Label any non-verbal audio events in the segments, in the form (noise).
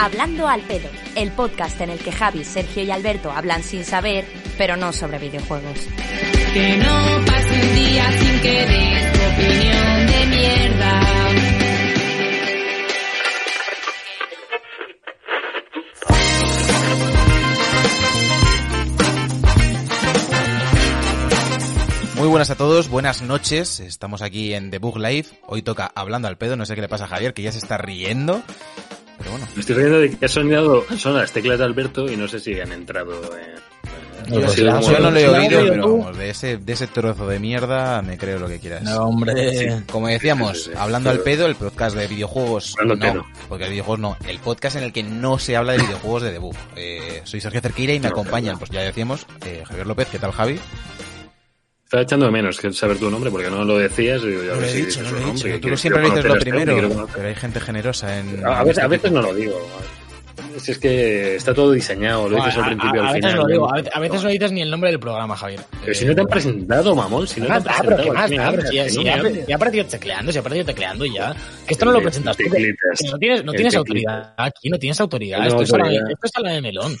Hablando al pedo, el podcast en el que Javi, Sergio y Alberto hablan sin saber, pero no sobre videojuegos. Que no pase un día sin que des tu opinión de mierda. Muy buenas a todos, buenas noches. Estamos aquí en The Book Live. Hoy toca hablando al pedo. No sé qué le pasa a Javier, que ya se está riendo. Pero bueno. Me estoy riendo de que ha sonado, son las teclas de Alberto y no sé si han entrado en... Sido como- yo no lo he oído, pero vamos, de ese, de ese trozo de mierda me creo lo que quieras. No, hombre. Como decíamos, Sí, hablando al pedo, el podcast de videojuegos no, porque de videojuegos no, el podcast en el que no se habla de videojuegos de debug. Eh, soy Sergio Cerqueira y me No, acompañan, pues ya decíamos, eh, Javier López, ¿qué tal Javi? Estaba echando de menos que saber tu nombre porque no lo decías. Y digo, ya No a lo he si dicho, no lo he dicho. que Tú siempre dices lo este, primero, pero hay gente generosa en... A veces, a veces no lo digo. Si es que está todo diseñado, lo dices al a, principio a- a al veces final. lo digo, a veces, a veces no dices ni el nombre del programa, Javier. Pero si no te han presentado, mamón, si no te han ah, pero presentado. qué más, ya, ha- hables. ya ha aparecido tecleando, si ha aparecido tecleando ya. Que esto no lo presentas tú. no tienes, no tienes autoridad aquí, no tienes autoridad. No, Esto es, a la, autoridad. esto es a la de melón.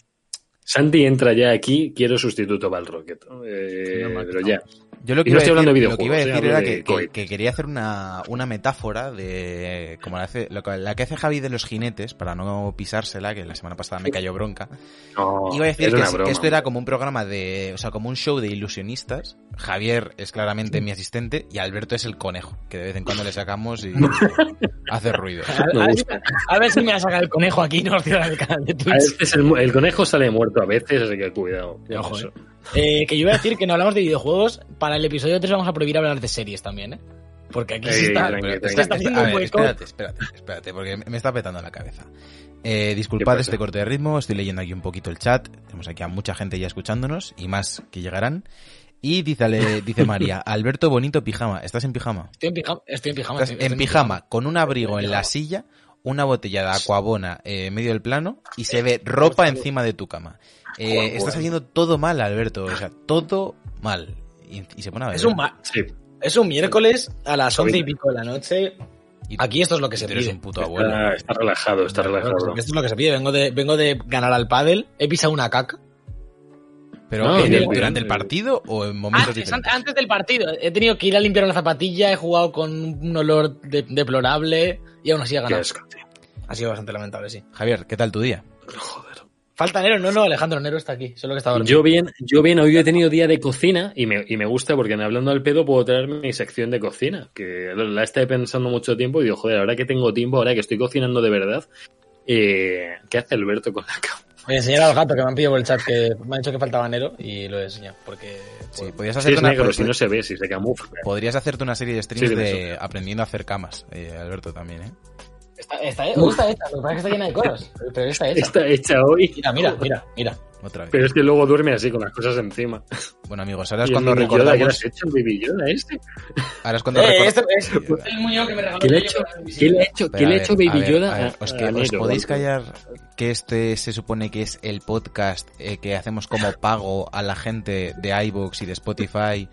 Santi entra ya aquí, quiero sustituto para el Rocket. Eh, No pero ya. Yo lo que, Y no iba a estoy hablando decir, de lo que iba a decir eh, era que, quería hacer una, una metáfora de como la, hace, lo que- la que hace Javi de los jinetes, para no pisársela, que la semana pasada me cayó bronca. No, Iba a decir es que, esto era como un programa de, o sea, como un show de ilusionistas. Javier es claramente mi asistente y Alberto es el conejo, que de vez en cuando le sacamos y (laughs) hace ruido. A, a ver, si, gusta. a ver si me va a sacar el conejo aquí no el canal de A Twitch. veces el, el conejo sale muerto, a veces, así que cuidado. Ojo, eso. Eh, que yo iba a decir que no hablamos de videojuegos. Para el episodio 3 vamos a prohibir hablar de series también, ¿eh? Porque aquí Ey, está, espérate, espérate, espérate, porque me está petando la cabeza. Eh, ¿Qué disculpad este corte de ritmo, estoy leyendo aquí un poquito el chat. Tenemos aquí a mucha gente ya escuchándonos y más que llegarán. Y dice, dice María, (laughs) Alberto Bonito Pijama, ¿estás en pijama? Estoy en pijama. Estoy en pijama. Estoy- en pijama, con un abrigo en la silla, una botella de aquabona eh, en medio del plano y se ve ropa encima de tu cama. Eh, estás haciendo todo mal, Alberto, o sea, todo mal. Y, y se pone a ver. Es un, Sí. es un miércoles a las once y pico de la noche. Aquí esto es lo que se eres pide. un puto abuelo. Está, está relajado, está relajado. Esto es lo que se pide. Vengo de, vengo de ganar al pádel. He pisado una caca. Pero No, ¿en el- bien, durante bien. el partido o en momentos Antes, diferentes? antes del partido. He tenido que ir a limpiar la zapatilla. He jugado con un olor de- deplorable. Y aún así he ganado. asco. Ha sido bastante lamentable, sí. Javier, ¿qué tal tu día? Joder. Falta Nero. No, no, Alejandro Nero está aquí. Solo que está dormido. Yo bien, yo bien, hoy he tenido día de cocina y me, y me gusta porque en hablando al pedo puedo traer mi sección de cocina, que la estado pensando mucho tiempo y digo, joder, ahora que tengo tiempo, ahora que estoy cocinando de verdad, eh, ¿qué hace Alberto con la cama? Voy a enseñar al gato que me han pedido por el chat que me han dicho que faltaba Nero y lo he enseñado. Porque. Sí, pues, podrías Si es una, negro, si no se ve, si se camufla. podrías hacerte una serie de streams Sí, dime de aprendiendo a hacer camas, eh, Alberto también, ¿eh? Está, está, oh, está hecha. Lo que pasa es que está llena de cosas. Pero está hecha. Está hecha hoy, Mira, mira, mira, mira. Otra vez. pero es que luego duerme así con las cosas encima. Bueno, amigos, ahora es cuando Yoda, ¿Qué le recordamos... has hecho el Baby Yoda este? Ahora es cuando Eh, recor- este es el muñeco que me regaló. ¿Qué le ha hecho? ¿Qué le ha hecho? ¿Qué a le ha hecho a Baby ver, Yoda? a ver, a- os, a que- os Nero, podéis callar que este se supone que es el podcast eh, que hacemos como pago a la gente de iVoox y de Spotify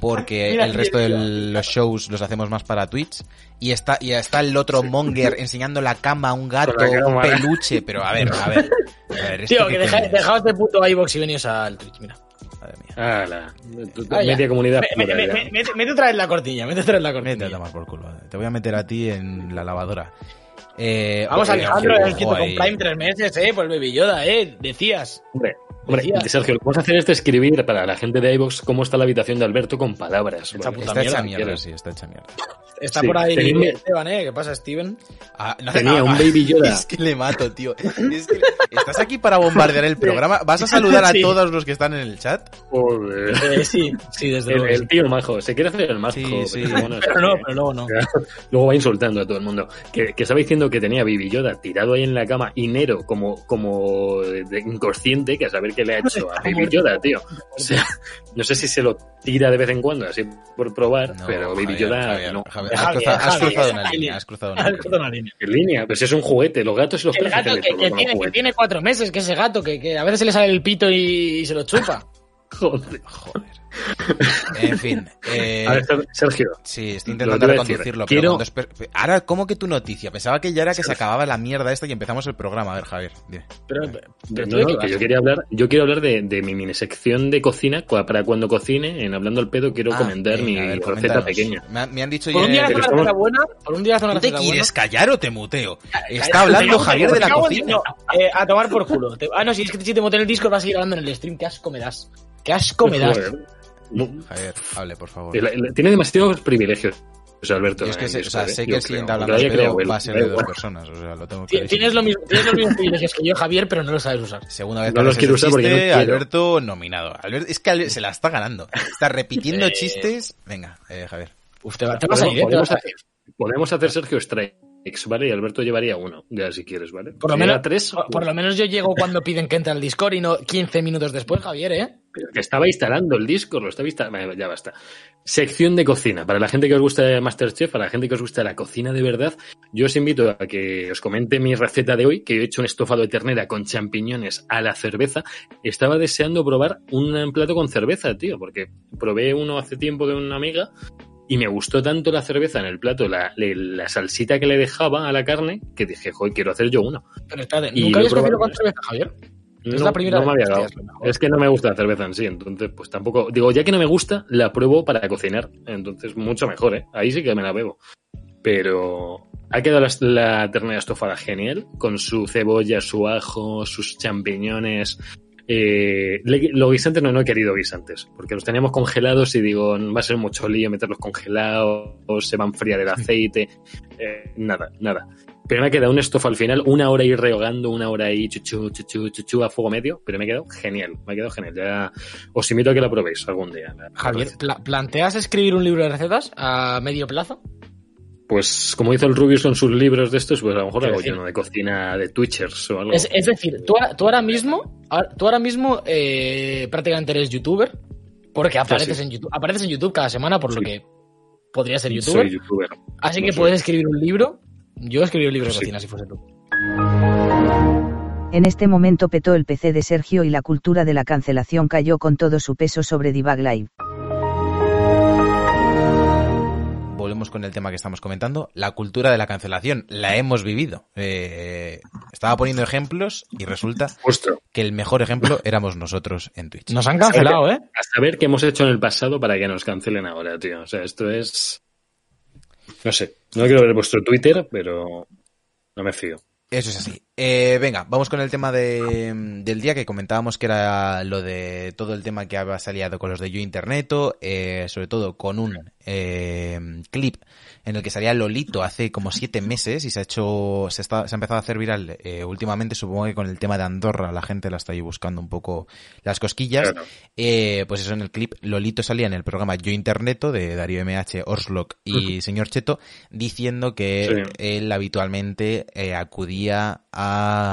porque Mira, el resto de los shows los hacemos más para Twitch y está y está el otro monger enseñando la cama a un gato, un peluche, pero a ver, a ver. A ver ¿esto Tío, qué que deja, dejaos de puto iVox y veníos al Twitch, mira. Madre mía. Ala, tu- tu Ah, ya. media comunidad. Me- me- fuera me- ya. me- Mete mete otra vez la cortilla, mete otra vez la Vete a cortilla. tomar por culo. Te voy a meter a ti en la lavadora. Eh, Vamos, oye, Alejandro, el quieto con. Prime tres meses, eh, por el Baby Yoda, eh, decías. Hombre, hombre. Sergio, lo que vamos a hacer es describir para la gente de iVoox cómo está la habitación de Alberto con palabras. Está hecha mierda, sí, está hecha mierda. Está Sí, por ahí tenía- Esteban, eh, ¿qué pasa, Steven? Ah, no, Tenía un Baby Yoda. (laughs) Es que le mato, tío. Es que estás aquí para bombardear el programa. ¿Vas a saludar a Sí. todos los que están en el chat? Joder. Eh, sí, sí, desde El, luego. el tío majo, se quiere hacer el majo. Sí, pero sí. bueno, es Pero no, pero luego no. (laughs) Luego va insultando a todo el mundo. Que, que estaba diciendo que tenía Baby Yoda tirado ahí en la cama y Nero como, como de inconsciente, que a saber qué le ha hecho a Baby Yoda, tío. O sea, no sé si se lo tira de vez en cuando, así por probar, No, pero Baby Javier, Yoda Javier, no. Javier, has, cruzado, has cruzado una línea, has cruzado una línea. puta una línea. En línea, pues es un juguete, los gatos y los El gato que, que tiene, que tiene cuatro meses, que ese gato, que, que a veces se le sale el pito y, y se lo chupa. (laughs) Joder. Joder. En fin. eh, A ver, Sergio, Sí, estoy intentando te reconducirlo, quiero- pero Ahora, ¿cómo que tu noticia? Pensaba que ya era que se acababa la mierda esta y empezamos el programa. A ver, Javier, dime. Pero, pero tú No, de no, qué que vas? yo quería hablar, yo quiero hablar de, de mi mini sección de cocina para cuando cocine, en hablando al pedo quiero Ah, comentar mi ver, receta pequeña. Me, han- me han dicho Por un ya- día hace estamos- receta buena, por un día hace una ¿Tú te receta buena. quieres callar o te muteo? Está hablando Javier de la cocina. eh, a tomar por culo. Te- ah, no, si es que si te monté en el Discord vas a seguir hablando en el stream. Qué asco me das. Qué asco me das. Javier, hable, por favor. el- el- Tiene demasiados privilegios. O sea, Alberto. Yo es que sé, o sea, Discord, sé que el siguiente hablando de pedo va a ser de dos personas. O sea, lo tengo clarísimo. Tienes, lo mismo, tienes los mismos privilegios que yo, Javier, pero no lo sabes usar. Segunda vez No que los quiero usar porque no chiste, quiero. Alberto nominado. Albert- es que Albert se la está ganando. Está repitiendo Eh, chistes. Venga, eh, Javier. Uf, te, va- te vas a Podemos, ir, ¿eh? Podemos vas a hacer, podemos hacer Sergio Strikes, ¿vale? Y Alberto llevaría uno, ya si quieres, ¿vale? Por lo, menos, tres, por, por lo menos yo llego cuando piden que entre al Discord y no 15 minutos después, Javier, ¿eh? Que estaba instalando el disco, lo estaba instalando. Ya basta. Sección de cocina. Para la gente que os gusta Masterchef, para la gente que os gusta la cocina de verdad, yo os invito a que os comente mi receta de hoy, que yo he hecho un estofado de ternera con champiñones a la cerveza. Estaba deseando probar un plato con cerveza, tío, porque probé uno hace tiempo de una amiga y me gustó tanto la cerveza en el plato, la, le- la salsita que le dejaba a la carne, que dije, joder, quiero hacer yo uno. Pero espérate, Y ¿nunca habías comido con cerveza, Javier? Es No, la primera no me había dado. Es. Es que no me gusta la cerveza en sí, entonces pues tampoco... Digo, ya que no me gusta, la pruebo para cocinar. Entonces mucho mejor, ¿eh? Ahí sí que me la bebo. Pero ha quedado la, la ternera estofada genial, con su cebolla, su ajo, sus champiñones. Eh, los guisantes no, no he querido guisantes, porque los teníamos congelados y digo, va a ser mucho lío meterlos congelados, se va a enfriar el (laughs) aceite. Eh, nada, nada. Pero me ha quedado un estofa al final, una hora ahí rehogando, una hora ahí chuchu, chuchu, chuchu a fuego medio, pero me ha quedado genial, me ha quedado genial. Ya os invito a que la probéis algún día. Javier, pla- ¿planteas escribir un libro de recetas a medio plazo? Pues como hizo el Rubius con sus libros de estos, pues a lo mejor hago yo uno de cocina de Twitchers o algo. Es, es decir, tú, ahora- tú ahora mismo, tú ahora mismo eh, prácticamente eres youtuber, porque apareces, sí. en YouTube, apareces en YouTube cada semana, por lo que podría ser youtuber. Soy youtuber. Así no que soy. puedes escribir un libro. Yo escribí un libro de Sí. cocina si fuese tú. En este momento petó el PC de Sergio y la cultura de la cancelación cayó con todo su peso sobre Debug Live. Volvemos con el tema que estamos comentando. La cultura de la cancelación. La hemos vivido. Eh, estaba poniendo ejemplos y resulta Justo. que el mejor ejemplo éramos nosotros en Twitch. Nos han cancelado, ¿eh? A saber qué hemos hecho en el pasado para que nos cancelen ahora, tío. O sea, esto es... No sé. No quiero ver vuestro Twitter, pero no me fío. Eso es así. Eh, venga, vamos con el tema de, del día que comentábamos que era lo de todo el tema que había salido con los de Yo Interneto, eh, sobre todo con un eh, clip en el que salía Lolito hace como siete meses y se ha hecho, se, está, se ha empezado a hacer viral últimamente, supongo que con el tema de Andorra la gente la está ahí buscando un poco las cosquillas. Pues eso en el clip, Lolito salía en el programa Yo Interneto de Darío MH, Orslock y señor Cheto diciendo que Sí. él habitualmente acudía a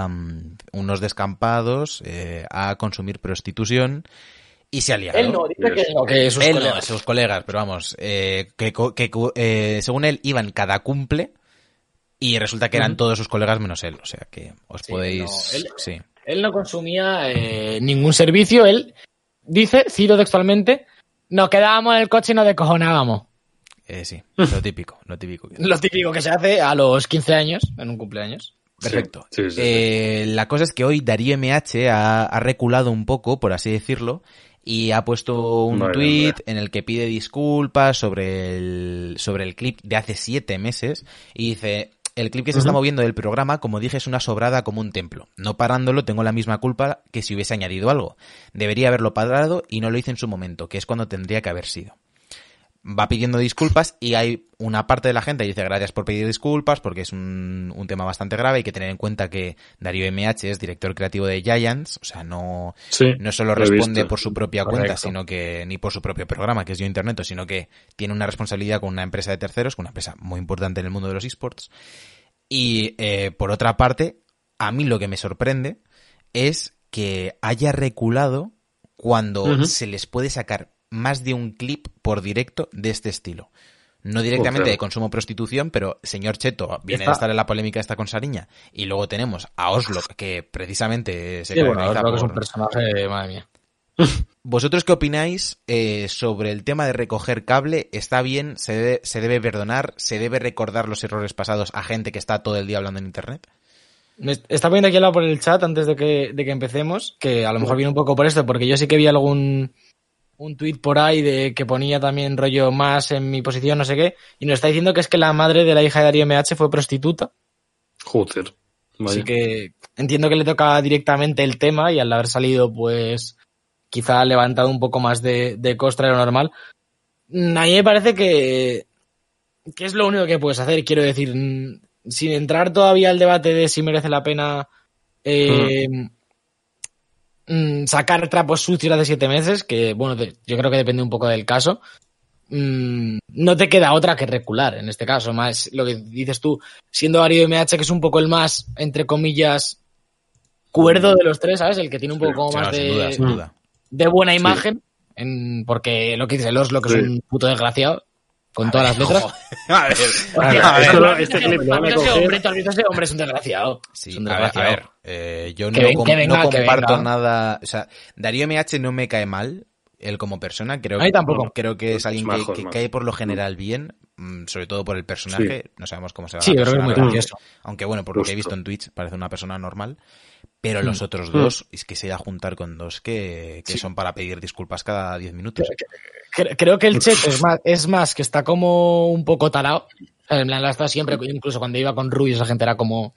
mm, unos descampados eh, a consumir prostitución y se ha liado. Él no, dice que no, que sus Él no, colegas. sus colegas, pero vamos, eh, que, eh, según él iban cada cumple y resulta que eran todos sus colegas menos él, o sea que os Sí, podéis... no, él- sí. Él no consumía eh, ningún servicio. Él dice, cito textualmente, nos quedábamos en el coche y nos descojonábamos. Eh, sí, lo típico, lo típico. Lo típico que se hace a los 15 años, en un cumpleaños. Perfecto. Sí, sí, sí. Eh, la cosa es que hoy Darío MH ha, ha reculado un poco, por así decirlo, y ha puesto un tweet en el que pide disculpas sobre el, sobre el clip de hace siete meses y dice, el clip que se está moviendo del programa, como dije, es una sobrada como un templo. No parándolo tengo la misma culpa que si hubiese añadido algo. Debería haberlo parado y no lo hice en su momento, que es cuando tendría que haber sido va pidiendo disculpas y hay una parte de la gente que dice gracias por pedir disculpas porque es un, un tema bastante grave. Hay que tener en cuenta que Darío MH es director creativo de Giants, o sea, no, Sí, no solo responde por su propia Correcto. cuenta, sino que ni por su propio programa, que es Yo Internet, sino que tiene una responsabilidad con una empresa de terceros, con una empresa muy importante en el mundo de los esports. Y eh, por otra parte, a mí lo que me sorprende es que haya reculado cuando se les puede sacar más de un clip por directo de este estilo. No directamente claro. de consumo prostitución, pero señor Cheto viene Está- a estar en la polémica esta con Sariña. Y luego tenemos a Oslo, que precisamente se Sí, bueno, es un personaje, madre mía. (laughs) ¿Vosotros qué opináis eh, sobre el tema de recoger cable? ¿Está bien? ¿Se debe, ¿Se debe perdonar? ¿Se debe recordar los errores pasados a gente que está todo el día hablando en Internet? Está poniendo aquí al lado por el chat antes de que, de que empecemos, que a lo mejor viene un poco por esto, porque yo sí que vi algún un tuit por ahí de que ponía también rollo más en mi posición, no sé qué, y nos está diciendo que es que la madre de la hija de Darío MH fue prostituta. Joder. Vaya. Así que entiendo que le toca directamente el tema y al haber salido, pues quizá ha levantado un poco más de, de costra de lo normal. Mm, A mí me parece que, que es lo único que puedes hacer. Quiero decir, mm, sin entrar todavía al debate de si merece la pena eh, mm, sacar trapos sucios hace siete meses, que bueno, yo creo que depende un poco del caso. Mm, no te queda otra que recular en este caso, más lo que dices tú, siendo Darío MH, que es un poco el más, entre comillas, cuerdo de los tres, ¿sabes? El que tiene un poco Sí, más sin de, duda, sin duda. de buena imagen, en, porque lo que dice el Oslo, que Sí. es un puto desgraciado, con todas las letras. (laughs) A ver, a ver, esto este ese- clip lo van a coger. hombre, ese hombre es un desgraciado. Sí, es un a ver, a desgraciado. ver, eh, yo Que no, ven- com- que venga, no que comparto nada. O sea, Darío MH no me cae mal, él como persona. Creo, A mí tampoco. creo que es Es alguien majo, que, que cae por lo general bien, mm, sobre todo por el personaje. No sabemos cómo será Sí, la yo creo que es muy gracioso. Aunque bueno, por lo que he visto en Twitch, parece una persona normal. Pero Mm. los otros dos, es que se da a juntar con dos que, que son para pedir disculpas cada 10 minutos. Cre- Creo que el (laughs) Chet es más, es más que está como un poco tarado. En plan, la está siempre, incluso cuando iba con Rubius, esa gente era como.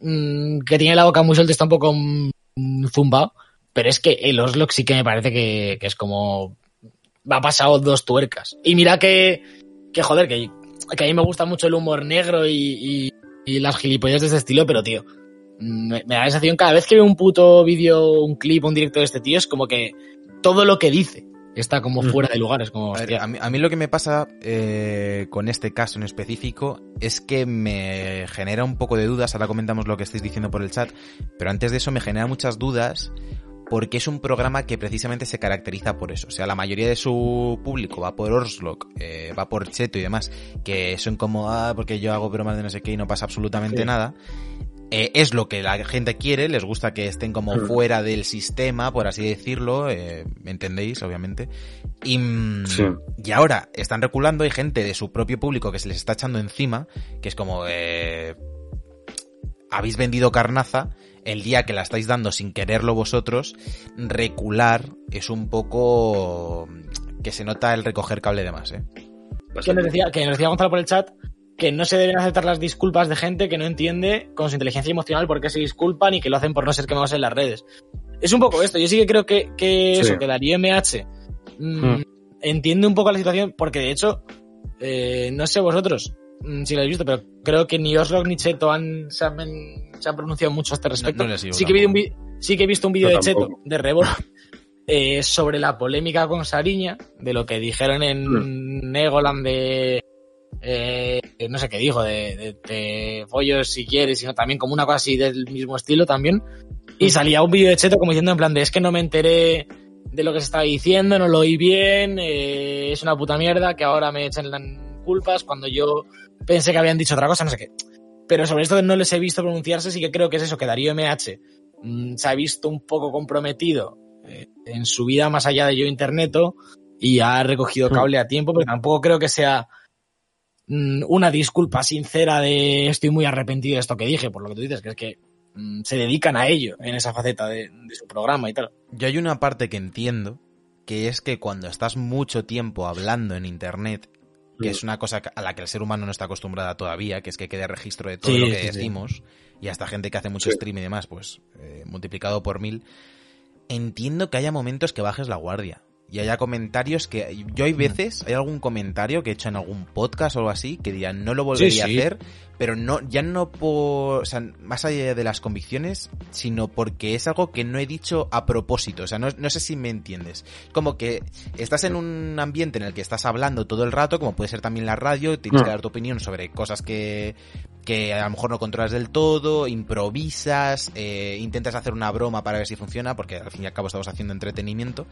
mm, que tiene la boca muy suelta, está un poco mm, zumbado. Pero es que el Oslock sí que me parece que, que es como. Va pasado dos tuercas. Y mira que. que joder, que, que a mí me gusta mucho el humor negro y, y, y las gilipollas de este estilo, pero tío. Me, me da la sensación cada vez que veo un puto vídeo, un clip, un directo de este tío, es como que todo lo que dice está como fuera de lugar. Es como, A, ver, hostia. a mí, a mí lo que me pasa eh, con este caso en específico es que me genera un poco de dudas, ahora comentamos lo que estáis diciendo por el chat, pero antes de eso me genera muchas dudas porque es un programa que precisamente se caracteriza por eso. O sea, la mayoría de su público va por Orslock, eh, va por Cheto y demás, que son como, ah, porque yo hago bromas de no sé qué y no pasa absolutamente Sí. nada. Eh, es lo que la gente quiere, les gusta que estén como Mm. fuera del sistema, por así decirlo, eh, ¿entendéis? Obviamente. Y, mm, Sí. y ahora están reculando, hay gente de su propio público que se les está echando encima, que es como, eh, habéis vendido carnaza, el día que la estáis dando sin quererlo vosotros, recular es un poco que se nota el recoger cable de más, ¿eh? que nos decía, que nos decía Gonzalo por el chat que no se deben aceptar las disculpas de gente que no entiende con su inteligencia emocional por qué se disculpan y que lo hacen por no ser quemados en las redes. Es un poco esto. Yo sí que creo que, que Sí. eso, que Darío MH mm, Hmm. entiende un poco la situación, porque de hecho, eh, no sé vosotros mm, si lo habéis visto, pero creo que ni Oslo ni Cheto han, se, han, se han pronunciado mucho a este respecto. no sí, que he visto un sí que he visto un vídeo de Cheto, de rebote, (laughs) eh, sobre la polémica con Sariña, de lo que dijeron en Hmm. Negoland de... eh, no sé qué dijo, de, de, de follos si quieres, sino también como una cosa así del mismo estilo también. Y salía un vídeo de Cheto como diciendo en plan de es que no me enteré de lo que se estaba diciendo, no lo oí bien, eh, es una puta mierda, que ahora me echen las culpas cuando yo pensé que habían dicho otra cosa, no sé qué. Pero sobre esto no les he visto pronunciarse, sí que creo que es eso, que Darío MH mm, se ha visto un poco comprometido eh, en su vida más allá de yo interneto y ha recogido cable a tiempo, pero tampoco creo que sea mm, una disculpa sincera de estoy muy arrepentido de esto que dije, por lo que tú dices, que es que mm, se dedican a ello en esa faceta de, de su programa y tal. Yo hay una parte que entiendo, que es que cuando estás mucho tiempo hablando en internet, que Mm. es una cosa a la que el ser humano no está acostumbrada todavía, que es que quede registro de todo Sí, lo que sí, sí. decimos, y hasta gente que hace mucho Sí. stream y demás, pues eh, multiplicado por mil, entiendo que haya momentos que bajes la guardia. Y haya comentarios que... Yo Mm. hay veces, hay algún comentario que he hecho en algún podcast o algo así, que diría, no lo volvería Sí, sí. a hacer, pero no, ya no por, o sea, más allá de las convicciones, sino porque es algo que no he dicho a propósito. O sea, no, no sé si me entiendes. Como que estás en un ambiente en el que estás hablando todo el rato, como puede ser también la radio, tienes Mm. que dar tu opinión sobre cosas que, que a lo mejor no controlas del todo, improvisas, eh, intentas hacer una broma para ver si funciona, porque al fin y al cabo estamos haciendo entretenimiento.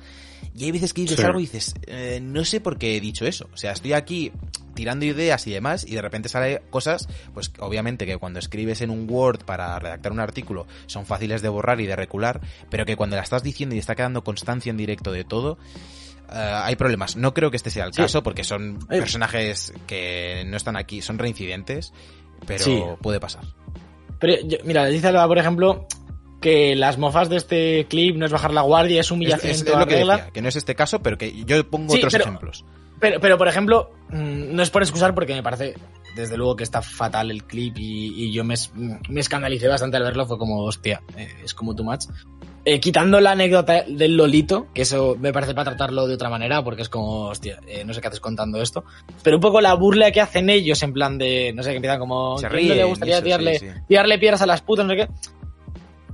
Y hay veces que dices Sí. algo y dices, eh, no sé por qué he dicho eso. O sea, estoy aquí tirando ideas y demás, y de repente sale cosas, pues obviamente que cuando escribes en un Word para redactar un artículo son fáciles de borrar y de recular, pero que cuando la estás diciendo y está quedando constancia en directo de todo, eh, hay problemas. No creo que este sea el Sí. caso, porque son personajes que no están aquí, son reincidentes, pero Sí. puede pasar. Pero, yo- mira, dice Alba, por ejemplo, que las mofas de este clip no es bajar la guardia, es humillación es- lo que decía, que no es este caso, pero que yo pongo Sí, otros pero- ejemplos. Pero, pero, por ejemplo, mm, no es por excusar porque me parece, desde luego, que está fatal el clip y, y yo me, me escandalicé bastante al verlo. Fue como, hostia, eh, es como too much. Eh, quitando la anécdota del Lolito, que eso me parece para tratarlo de otra manera, porque es como, hostia, eh, no sé qué haces contando esto. Pero un poco la burla que hacen ellos, en plan de, no sé, que empiezan como, Se ¿quién no le ríen, gustaría eso, tirarle, sí, sí. tirarle piedras a las putas, no sé qué?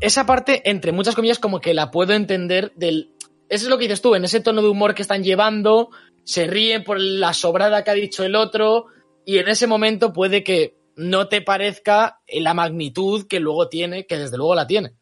Esa parte, entre muchas comillas, como que la puedo entender del... Eso es lo que dices tú, en ese tono de humor que están llevando, se ríen por la sobrada que ha dicho el otro y en ese momento puede que no te parezca la magnitud que luego tiene, que desde luego la tiene,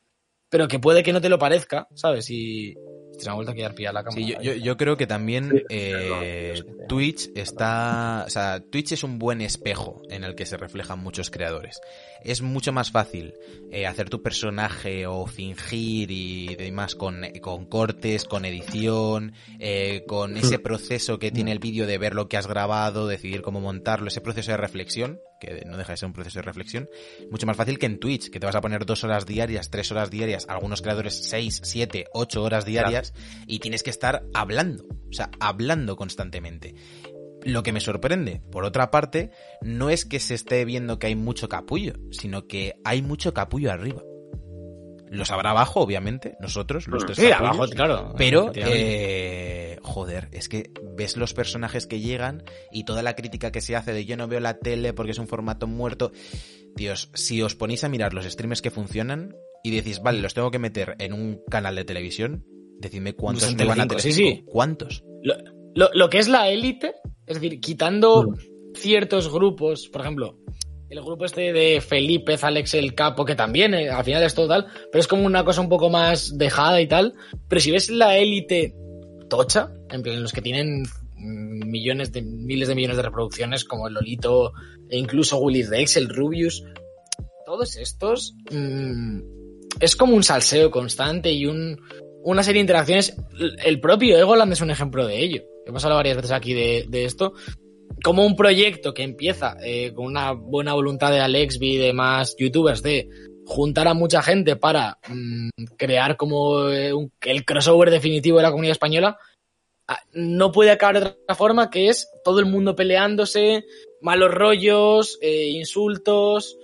pero que puede que no te lo parezca, ¿sabes? Y se me ha vuelto a quedar pillada la cámara. Sí, yo, yo- yo creo que también Sí, eh. Twitch está. O sea, Twitch es un buen espejo en el que se reflejan muchos creadores. Es mucho más fácil eh, hacer tu personaje o fingir y demás con, con cortes, con edición, eh, con ese proceso que tiene el vídeo de ver lo que has grabado, decidir cómo montarlo, ese proceso de reflexión, que no deja de ser un proceso de reflexión, mucho más fácil que en Twitch, que te vas a poner dos horas diarias, tres horas diarias, algunos creadores seis, siete, ocho horas diarias y tienes que estar hablando, o sea, hablando constantemente. Lo que me sorprende, por otra parte, no es que se esté viendo que hay mucho capullo, sino que hay mucho capullo arriba. Los habrá abajo, obviamente, nosotros, los tres Sí, capullos, abajo, claro. pero, eh, joder, es que ves los personajes que llegan y toda la crítica que se hace de yo no veo la tele porque es un formato muerto. Dios, si os ponéis a mirar los streamers que funcionan y decís, vale, los tengo que meter en un canal de televisión, decidme cuántos me van a tener. sí, sí. ¿Cuántos? Lo, lo- lo que es la élite, es decir, quitando Mm. ciertos grupos, por ejemplo, el grupo este de Felipe, Alex el Capo, que también eh, al final es todo tal, pero es como una cosa un poco más dejada y tal. Pero si ves la élite tocha, en plan, los que tienen mm, millones de miles de millones de reproducciones, como el Lolito, e incluso Willy Rex, el Rubius, todos estos mm, es como un salseo constante y un, una serie de interacciones. El propio Egoland es un ejemplo de ello. Hemos hablado varias veces aquí de, esto. Como un proyecto que empieza eh, con una buena voluntad de Alexby y demás youtubers de juntar a mucha gente para mm, crear como eh, el crossover definitivo de la comunidad española, ah, no puede acabar de otra forma que es todo el mundo peleándose, malos rollos, eh, insultos.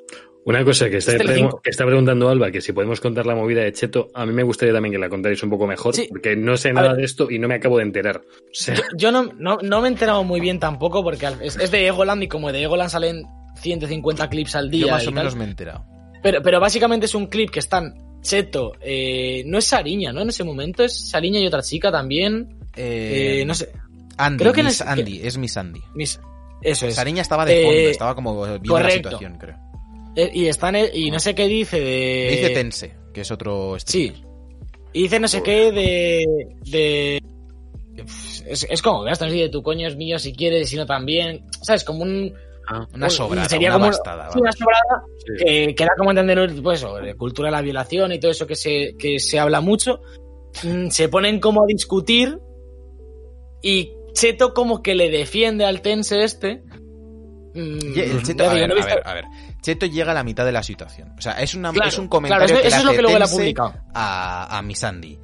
Una cosa que está, Es Telecinco. pregu- que está preguntando Alba, que si podemos contar la movida de Cheto, a mí me gustaría también que la contarais un poco mejor, Sí. porque no sé nada de esto y no me acabo de enterar. O sea, Yo, yo no, no, no me he enterado muy bien tampoco porque es, es de Egoland y como de Egoland salen 150 clips al día. Yo más y o tal. menos me he enterado. Pero, pero básicamente es un clip que están Cheto, eh, no es Sariña, ¿no? En ese momento es Sariña y otra chica también. Eh, Eh, no sé. Andy, creo que Miss el- Andy, es Miss Andy. Eso es. Sariña estaba de Eh, fondo, estaba como viendo la correcto. situación, creo. Eh, y están eh, y no sé qué dice de. Dice Tense, que es otro Sí. streamer. Y dice no sé qué de. de es, es como, si de tu coño es mío si quieres, sino también. ¿Sabes? Como un. Una un- sobrada, sería una como bastada. sí, una sobrada sí. que, que da como entender pues eso, de cultura de la violación y todo eso que se, que se habla mucho, mm, se ponen como a discutir y Cheto como que le defiende al tense este. Mm, el Cheto- a, ver, a ver, a ver. Cheto llega a la mitad de la situación. O sea, es, una, Claro, es un claro, comentario eso- que es lo que luego a, a Miss Andy.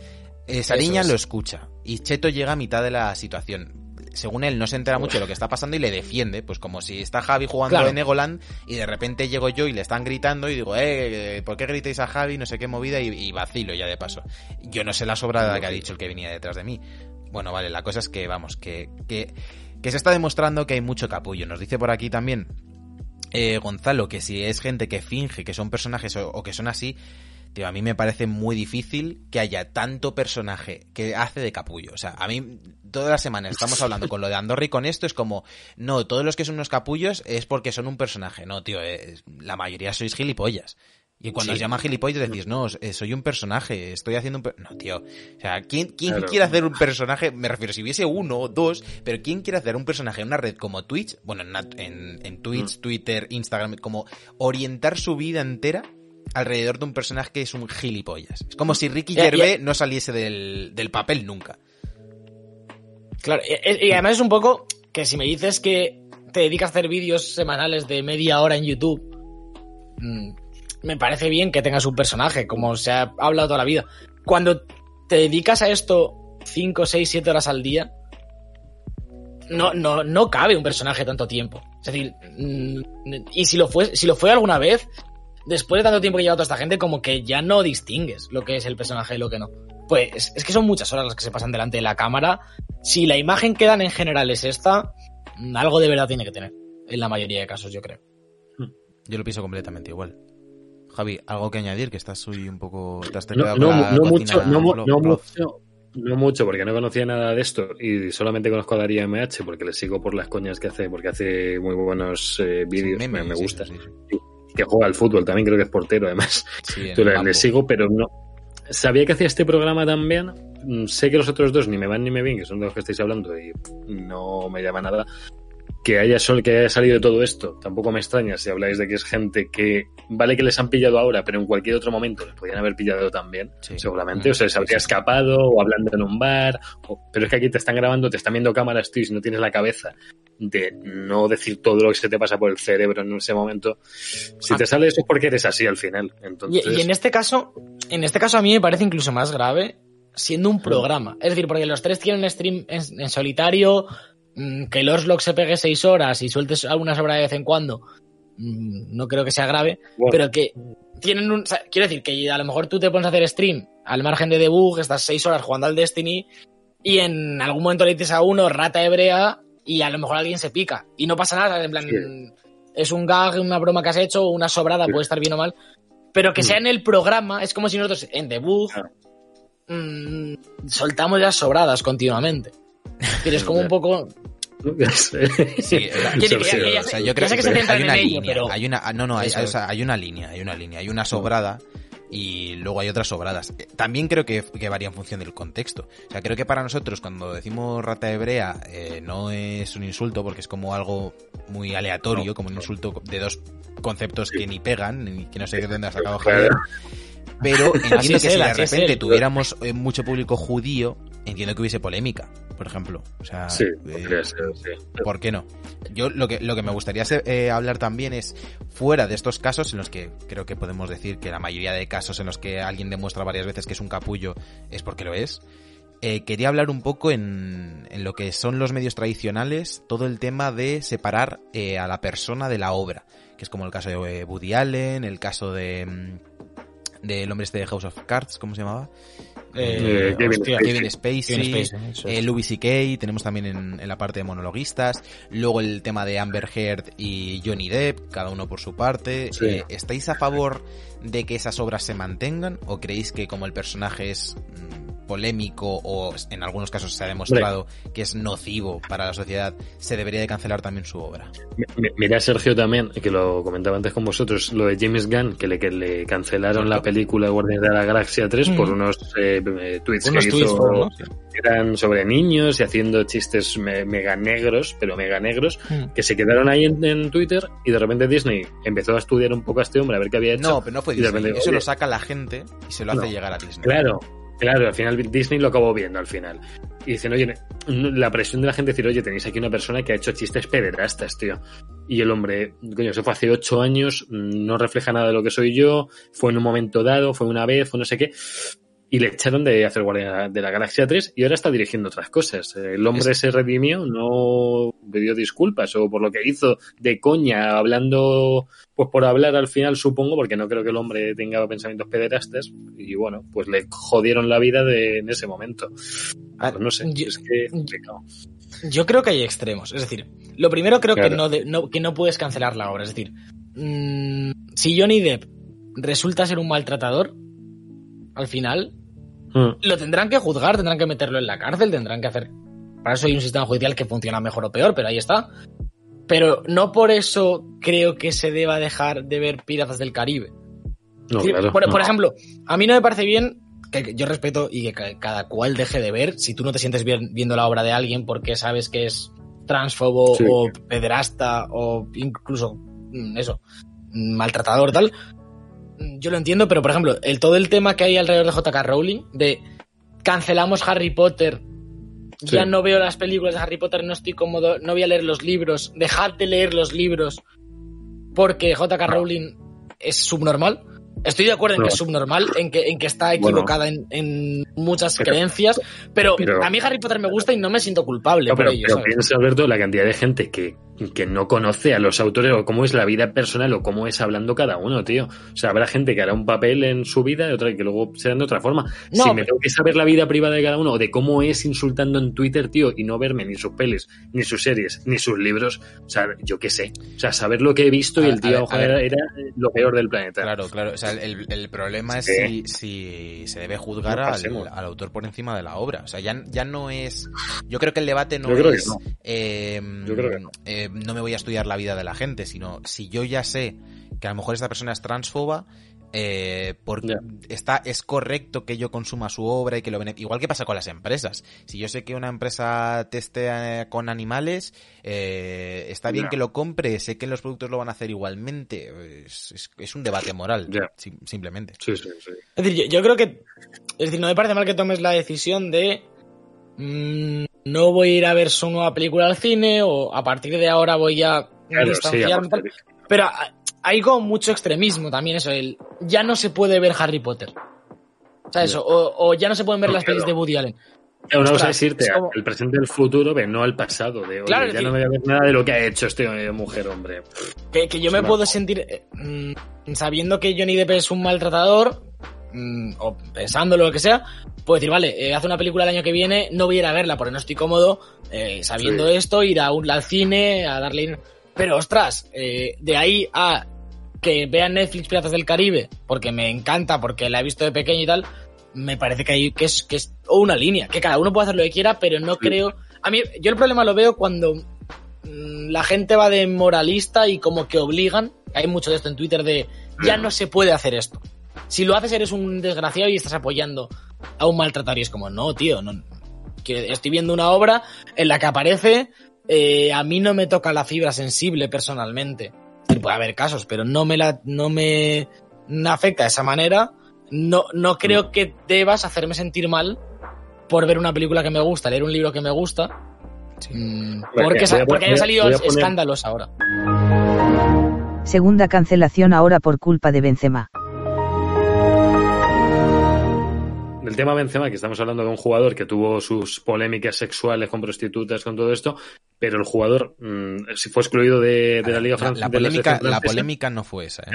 Eh, Sariña es. lo escucha y Cheto llega a mitad de la situación. Según él, no se entera mucho de lo que está pasando y le defiende, pues como si está Javi jugando Claro. en Egoland y de repente llego yo y le están gritando y digo, eh, ¿por qué gritáis a Javi? No sé qué movida y, y vacilo ya de paso. Yo no sé la sobrada que ha dicho el que venía detrás de mí. Bueno, vale, la cosa es que, vamos, que, que, que se está demostrando que hay mucho capullo. Nos dice por aquí también eh, Gonzalo que si es gente que finge que son personajes o, o que son así, tío, a mí me parece muy difícil que haya tanto personaje que hace de capullo. O sea, a mí todas las semanas (laughs) estamos hablando con lo de Andorra y con esto es como, no, todos los que son unos capullos es porque son un personaje. No, tío, eh, la mayoría sois gilipollas. Y cuando Sí. os llaman gilipollas decís, no, eh, soy un personaje, estoy haciendo un... per-". No, tío. O sea, ¿quién, quién Claro. quiere hacer un personaje? Me refiero, si hubiese uno o dos, pero ¿quién quiere hacer un personaje en una red como Twitch? Bueno, en, en, en Twitch, Twitter, Instagram, como orientar su vida entera alrededor de un personaje que es un gilipollas. Es como si Ricky. Gervais no saliese del, del papel nunca. Claro, y, y además es un poco que si me dices que te dedicas a hacer vídeos semanales de media hora en YouTube, mm, me parece bien que tengas un personaje, como se ha hablado toda la vida. Cuando te dedicas a esto 5, 6, 7 horas al día, no, no, no cabe un personaje tanto tiempo. Es decir, mm, y si lo fue, si lo fue alguna vez, después de tanto tiempo que lleva toda esta gente, como que ya no distingues lo que es el personaje y lo que no. Pues es que son muchas horas las que se pasan delante de la cámara. Si la imagen que dan en general es esta, mm, algo de verdad tiene que tener. En la mayoría de casos, yo creo. Yo lo pienso completamente igual. Javi, ¿algo que añadir? Que estás hoy un poco... Te has No, no, mucho, no, mucho, no mucho, porque no conocía nada de esto y solamente conozco a Darío MH porque le sigo por las coñas que hace, porque hace muy buenos eh, vídeos, Sí, me, gusta. sí, sí. Que juega al fútbol, también creo que es portero además. Le, sigo, pero no. Sabía que hacía este programa también. Mm, Sé que los otros dos ni me van ni me vienen, que son de los que estáis hablando, y no me llama nada. Que haya, sol, que haya salido todo esto, tampoco me extraña si habláis de que es gente que vale que les han pillado ahora, pero en cualquier otro momento les podían haber pillado también, Sí. seguramente. O sea, se sí, habría sí. escapado o hablando en un bar. o- pero es que aquí te están grabando, te están viendo cámaras, tío, y si no tienes la cabeza de no decir todo lo que se te pasa por el cerebro en ese momento, si Ah. te sale eso es porque eres así al final. Y, Entonces, y en este caso, en este caso a mí me parece incluso más grave siendo un programa. Es decir, porque los tres tienen stream en, en solitario, que el Orslock se pegue seis horas y sueltes alguna sobra de vez en cuando, mm, no creo que sea grave, Bueno. pero que tienen un... o sea, quiero decir que a lo mejor tú te pones a hacer stream al margen de debug, estás seis horas jugando al Destiny y en algún momento le dices a uno rata hebrea y a lo mejor alguien se pica y no pasa nada, en plan... Sí. Es un gag, una broma que has hecho, una sobrada, Sí. puede estar bien o mal, pero que sea en el programa, es como si nosotros en debug Claro. mm, soltamos las sobradas continuamente. (laughs) Pero es como un poco. Sí, (laughs) yo creo que se hay en una ello, línea, pero- hay una, no, no, hay, Eso es. o sea, hay una línea, hay una línea, hay una sobrada y luego hay otras sobradas. Eh, También creo que, que varía en función del contexto. O sea, creo que para nosotros cuando decimos rata hebrea eh, no es un insulto porque es como algo muy aleatorio, No, como un no. insulto de dos conceptos que ni pegan, ni que no sé de dónde ha sacado. Javier. Pero entiendo Así que es si de repente tuviéramos eh, mucho público judío, entiendo que hubiese polémica, por ejemplo. O sea, Sí, eh, sí. ¿Por qué no? Yo lo que, lo que me gustaría eh, hablar también es, fuera de estos casos en los que creo que podemos decir que la mayoría de casos en los que alguien demuestra varias veces que es un capullo es porque lo es, eh, quería hablar un poco en, en lo que son los medios tradicionales, todo el tema de separar eh, a la persona de la obra, que es como el caso de Woody Allen, el caso de... mm, del hombre este de House of Cards, ¿cómo se llamaba? Eh, Kevin hostia, Spacey. Kevin Spacey, Kevin Spacey, eh, Louis C.K., tenemos también en, en la parte de monologuistas, luego el tema de Amber Heard y Johnny Depp, cada uno por su parte. Sí. Eh, ¿Estáis a favor de que esas obras se mantengan o creéis que como el personaje es mm, polémico o en algunos casos se ha demostrado que es nocivo para la sociedad, se debería de cancelar también su obra? Mi- mi- Mira, Sergio, también, que lo comentaba antes con vosotros, lo de James Gunn, que le, que le cancelaron la película Guardianes de la Galaxia 3 por unos eh, eh, tweets Unos que tweets, hizo, fueron, ¿no? que eran sobre niños y haciendo chistes me- mega negros, pero mega negros, Mm. que se quedaron ahí en, en Twitter y de repente Disney empezó a estudiar un poco a este hombre, a ver qué había hecho. No, pero no fue Disney. repente, Eso lo saca la gente y se lo hace No. llegar a Disney. Claro, claro, al final Disney lo acabó viendo al final. Y dicen, oye, la presión de la gente decir, oye, tenéis aquí una persona que ha hecho chistes pederastas, tío. Y el hombre, coño, eso fue hace ocho años, no refleja nada de lo que soy yo, fue en un momento dado, fue una vez, fue no sé qué. Y le echaron de hacer Guardia de la Galaxia 3 y ahora está dirigiendo otras cosas. El hombre se redimió, no pidió disculpas o por lo que hizo de coña, hablando pues por hablar al final, supongo, porque no creo que el hombre tenga pensamientos pederastas. Y bueno, pues le jodieron la vida de, en ese momento. Ah, Pues no sé, yo- es que... yo- Yo creo que hay extremos. Es decir, lo primero creo que, Claro. no, de- no- que no puedes cancelar la obra. Es decir, mm, si Johnny Depp resulta ser un maltratador, al final, Mm, lo tendrán que juzgar, tendrán que meterlo en la cárcel, tendrán que hacer. Para eso hay un sistema judicial que funciona mejor o peor, pero ahí está. Pero no por eso creo que se deba dejar de ver Piratas del Caribe. No, claro. por, no. por ejemplo, a mí no me parece bien que yo respeto y que ca- cada cual deje de ver si tú no te sientes bien viendo la obra de alguien porque sabes que es transfobo Sí. o pederasta o incluso mm, eso mm, maltratador tal yo lo entiendo pero por ejemplo el todo el tema que hay alrededor de JK Rowling de cancelamos Harry Potter Sí. ya no veo las películas de Harry Potter no estoy cómodo no voy a leer los libros dejad de leer los libros porque JK Rowling es subnormal. Estoy de acuerdo en No. que es subnormal, en que, en que está equivocada en, en muchas Pero- creencias, pero, pero- a mí Harry Potter me gusta y no me siento culpable No, por pero, ello. pero ¿sabes? piensa, Alberto, la cantidad de gente que, que no conoce a los autores o cómo es la vida personal o cómo es hablando cada uno, tío. O sea, habrá gente que hará un papel en su vida y otra que luego será de otra forma. No, si me tengo que saber la vida privada de cada uno o de cómo es insultando en Twitter, tío, y no verme ni sus pelis, ni sus series, ni sus libros, o sea, yo qué sé. O sea, saber lo que he visto y el tío ver, era, era lo peor del planeta. Claro, claro. O sea, el, el problema es Sí. si, si se debe juzgar No al, autor por encima de la obra. O sea, ya, ya no es. Yo creo que el debate no Yo creo que es. no. eh, Yo creo que no. eh, no me voy a estudiar la vida de la gente, sino si yo ya sé que a lo mejor esta persona es transfoba. Eh, porque está, es correcto que yo consuma su obra y que lo igual que pasa con las empresas. Si yo sé que una empresa testea con animales, eh, está bien que lo compre, sé que los productos lo van a hacer igualmente. Es, es- es un debate moral, simplemente. Sí, sí, sí. Es decir, yo, yo creo que. Es decir, no me parece mal que tomes la decisión de. mm, no voy a ir a ver su nueva película al cine o a partir de ahora voy a Claro, distanciarme. Pero ah, hay como mucho extremismo también eso, el ya no se puede ver Harry Potter. O sea, eso, o, o ya no se pueden ver No, las pelis claro. de Woody Allen. Ya, una cosa Ostras, es irte es como- al presente del futuro, pero no al pasado. De, Claro, ya decir- no me voy a ver nada de lo que ha hecho este eh, mujer, hombre. Que, que yo me puedo sentir, eh, mm, sabiendo que Johnny Depp es un maltratador, mm, o pensando lo que sea, puedo decir, vale, eh, hace una película el año que viene, no voy a ir a verla porque no estoy cómodo, eh, sabiendo Sí. esto, ir a un, al cine, a darle... Pero ostras, eh, de ahí a que vea Netflix Piratas del Caribe, porque me encanta, porque la he visto de pequeño y tal, me parece que, hay, que, es, que es una línea, que cada uno puede hacer lo que quiera, pero no creo... A mí, yo el problema lo veo cuando mm, la gente va de moralista y como que obligan, hay mucho de esto en Twitter de ya no se puede hacer esto. Si lo haces eres un desgraciado y estás apoyando a un maltratador y es como, no, tío, no, que estoy viendo una obra en la que aparece, eh, a mí no me toca la fibra sensible personalmente. Puede haber casos, pero no me la, no me afecta de esa manera. No, no creo que debas hacerme sentir mal por ver una película que me gusta, leer un libro que me gusta. Mm, porque, sa- porque hayan salido poner- escándalos ahora. Segunda cancelación ahora por culpa de Benzema. Del tema Benzema, que estamos hablando de un jugador que tuvo sus polémicas sexuales con prostitutas, con todo esto, pero el jugador mm, si fue excluido de, de la Liga Francesa. la polémica, la polémica no fue esa, ¿eh?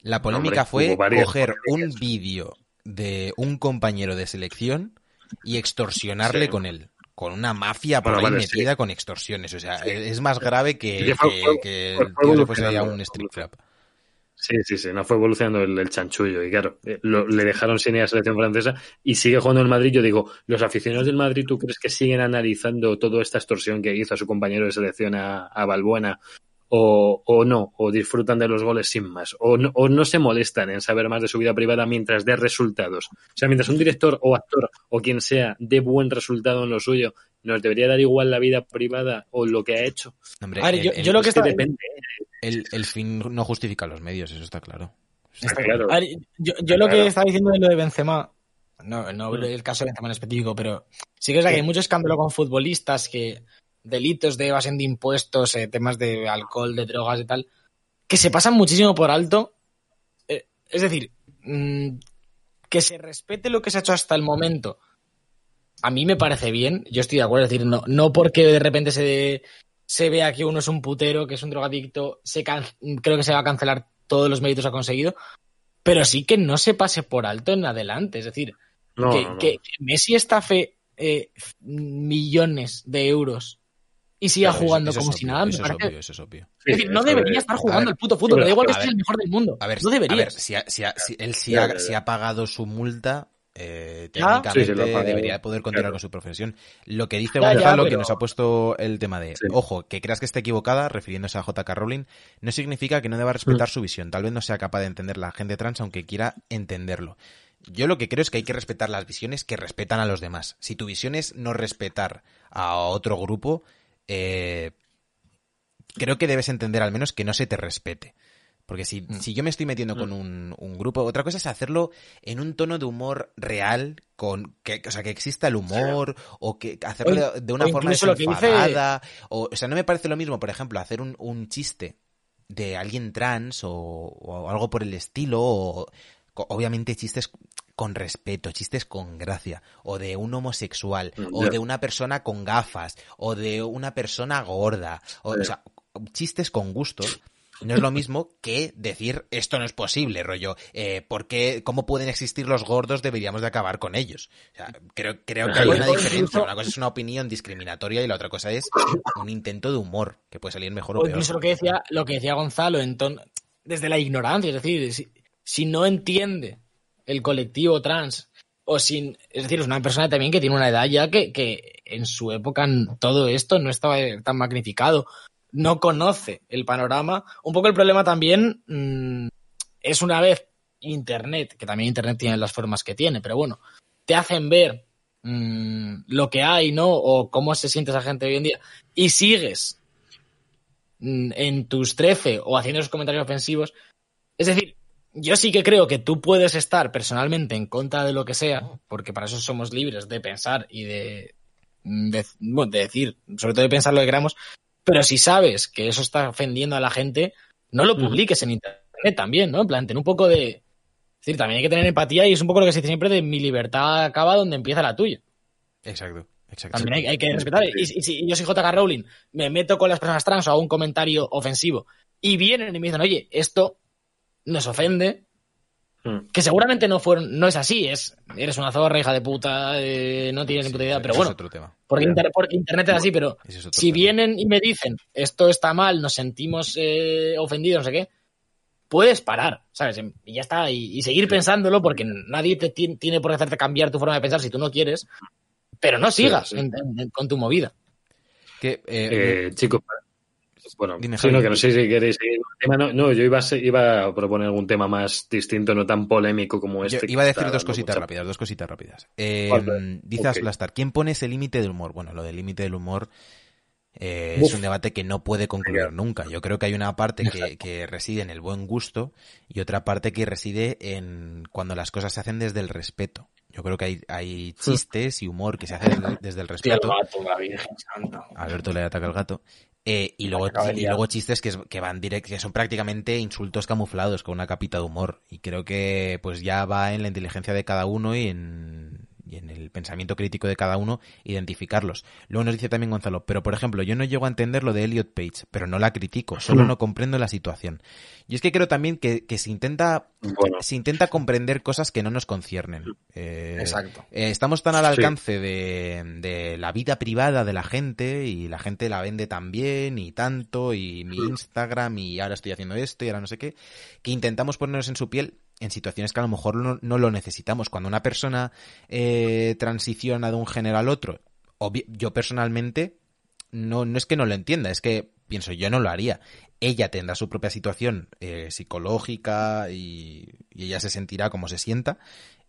La polémica Hombre, fue coger un vídeo de un compañero de selección y extorsionarle Sí. con él. Con una mafia por Bueno, ahí vale, sí. metida con extorsiones. O sea, es más grave que, que- que el tío se fuese a un street trap. Sí, sí, sí, no fue evolucionando el, el chanchullo. Y claro, eh, lo- le dejaron sin ir a selección francesa y sigue jugando en Madrid. Yo digo, ¿los aficionados del Madrid tú crees que siguen analizando toda esta extorsión que hizo a su compañero de selección a, a Balbuena? O, o no, o disfrutan de los goles sin más, o no, o no se molestan en saber más de su vida privada mientras dé resultados. O sea, mientras un director o actor o quien sea dé buen resultado en lo suyo, ¿nos debería dar igual la vida privada o lo que ha hecho? Hombre, ver, el, yo- el- yo lo que Es que está- depende. el- el fin no justifica los medios, eso está claro. Está claro. Ver, yo, yo lo Claro. que estaba diciendo de lo de Benzema, no, no el caso de Benzema en específico, pero sí que es verdad que hay mucho escándalo con futbolistas, que delitos de evasión de impuestos, eh, temas de alcohol, de drogas y tal, que se pasan muchísimo por alto. Eh, es decir, mm, que se respete lo que se ha hecho hasta el momento. A mí me parece bien, yo estoy de acuerdo, es decir, no, no porque de repente se, se vea que uno es un putero, que es un drogadicto, se can- creo que se va a cancelar todos los méritos que ha conseguido, pero sí que no se pase por alto en adelante. Es decir, No, que, no, no. que- que Messi estafe eh, millones de euros y siga jugando eso como obvio, si nada. me eso es obvio, eso es obvio. Sí, es decir, no debería de- estar a jugando ver, al puto fútbol. pero, Da igual que a ver, el mejor del mundo. A ver, no a deberías. ver, si, ha, si ha- si- él ha, si ha pagado su multa, Eh, técnicamente Sí, sí, debería poder continuar claro. con su profesión. Lo que dice Gonzalo, que pero- nos ha puesto el tema de, Sí. ojo, que creas que esté equivocada, refiriéndose a JK Rowling, no significa que no deba Mm. respetar su visión. Tal vez no sea capaz de entender la gente trans, aunque quiera entenderlo. Yo lo que creo es que hay que respetar las visiones que respetan a los demás. Si tu visión es no respetar a otro grupo, eh, creo que debes entender al menos que no se te respete. Porque si, Mm. si yo me estoy metiendo con un, un grupo, otra cosa es hacerlo en un tono de humor real, con que, o sea, que exista el humor, o que hacerlo O de, una o forma incluso lo que dice- desenfadada. O, o sea, no me parece lo mismo, por ejemplo, hacer un, un chiste de alguien trans o, o algo por el estilo, o obviamente chistes con respeto, chistes con gracia, o de un homosexual, Mm, o de una persona con gafas, o de una persona gorda, o, sea, chistes con gusto. No es lo mismo que decir esto no es posible, rollo. Eh, ¿por qué- ¿Cómo pueden existir los gordos? Deberíamos de acabar con ellos. O sea, creo, creo que hay una diferencia. Una cosa es una opinión discriminatoria y la otra cosa es un intento de humor que puede salir mejor o, O peor. incluso lo que decía, lo que decía Gonzalo, en ton- desde la ignorancia, es decir, si, si no entiende el colectivo trans, o sin, es decir, es una persona también que tiene una edad ya que, que en su época todo esto no estaba tan magnificado, no conoce el panorama. Un poco el problema también mm, es una vez Internet, que también Internet tiene las formas que tiene, pero bueno, te hacen ver mm, lo que hay, ¿no? O cómo se siente esa gente hoy en día, y sigues mm, en tus 13 o haciendo esos comentarios ofensivos. Es decir, yo sí que creo que tú puedes estar personalmente en contra de lo que sea, porque para eso somos libres de pensar y de, de, bueno, de decir, sobre todo de pensar lo que queramos, pero si sabes que eso está ofendiendo a la gente, no lo publiques en internet también, ¿no? En plan, ten un poco de... Es decir, también hay que tener empatía y es un poco lo que se dice siempre de mi libertad acaba donde empieza la tuya. Exacto, exacto. También hay, hay que respetar. Y, y si yo soy JK Rowling, me meto con las personas trans o hago un comentario ofensivo y vienen y me dicen, oye, esto nos ofende, Mm. que seguramente no fueron, no es así, es eres una zorra, hija de puta, eh, no tienes ni puta idea, pero bueno, es otro tema. porque, Ya. inter- porque internet es así, pero es si tema. vienen y me dicen, esto está mal, nos sentimos eh, ofendidos, no sé qué, puedes parar, ¿sabes? Y ya está, y, y seguir pensándolo, porque nadie te ti- tiene por qué hacerte cambiar tu forma de pensar si tú no quieres, pero no sigas sí. en- en- con tu movida. Que, eh, Eh, chicos, bueno, Dime, sí, Javi. no, que no sé si queréis seguir con el tema. No, no, yo iba a, se- iba a proponer algún tema más distinto, no tan polémico como Yo este. iba a decir dos cositas mucha- rápidas, dos cositas rápidas. Eh, Vale, dice ok. Asblastar, ¿quién pone ese límite del humor? Bueno, lo del límite del humor eh, es un debate que no puede concluir nunca. Yo creo que hay una parte que, que reside en el buen gusto y otra parte que reside en cuando las cosas se hacen desde el respeto. Yo creo que hay, hay chistes y humor que se hace desde, el respeto. Alberto le ataca al gato. Eh, y, luego, y luego chistes que, que van direct, que son prácticamente insultos camuflados con una capita de humor. Y creo que pues ya va en la inteligencia de cada uno y en, y en el pensamiento crítico de cada uno identificarlos. Luego nos dice también Gonzalo, pero por ejemplo, yo no llego a entender lo de Elliot Page, pero no la critico, solo no comprendo la situación. Y es que creo también que, que se intenta Bueno, se intenta comprender cosas que no nos conciernen. Eh, Exacto. eh, estamos tan al Sí. alcance de, de la vida privada de la gente y la gente la vende tan bien y tanto y mi Instagram y ahora estoy haciendo esto y ahora no sé qué, que intentamos ponernos en su piel en situaciones que a lo mejor no, no lo necesitamos. Cuando una persona eh, transiciona de un género al otro, yo personalmente no, no es que no lo entienda, es que pienso, yo no lo haría. Ella tendrá su propia situación eh, psicológica y ella se sentirá como se sienta.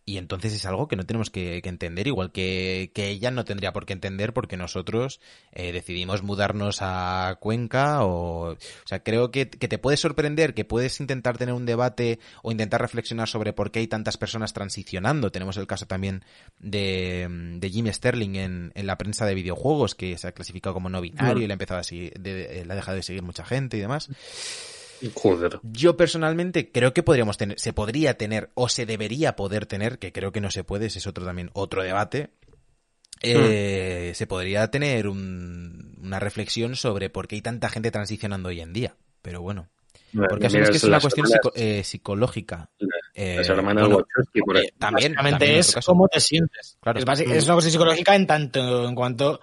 Y entonces es algo que no tenemos que, que entender, igual que, que ella no tendría por qué entender porque nosotros eh, decidimos mudarnos a Cuenca o... O sea, creo que, que te puede sorprender, que puedes intentar tener un debate o intentar reflexionar sobre por qué hay tantas personas transicionando. Tenemos el caso también de, de Jim Sterling en, en la prensa de videojuegos, que se ha clasificado como no binario y le ha empezado a seguir, de- le ha dejado de seguir mucha gente y demás. Joder. Yo personalmente creo que podríamos tener, se podría tener o se debería poder tener, que creo que no se puede, ese es otro también otro debate. eh, Se podría tener un- una reflexión sobre por qué hay tanta gente transicionando hoy en día. Pero bueno, porque asumes Mira, que es una cuestión hermanas- psico- eh, psicológica. Eh, Las hermanas bueno, Wachowski, por eh, también, Básicamente también es cómo te sientes. Claro. Es, basi- es una cuestión psicológica en tanto en cuanto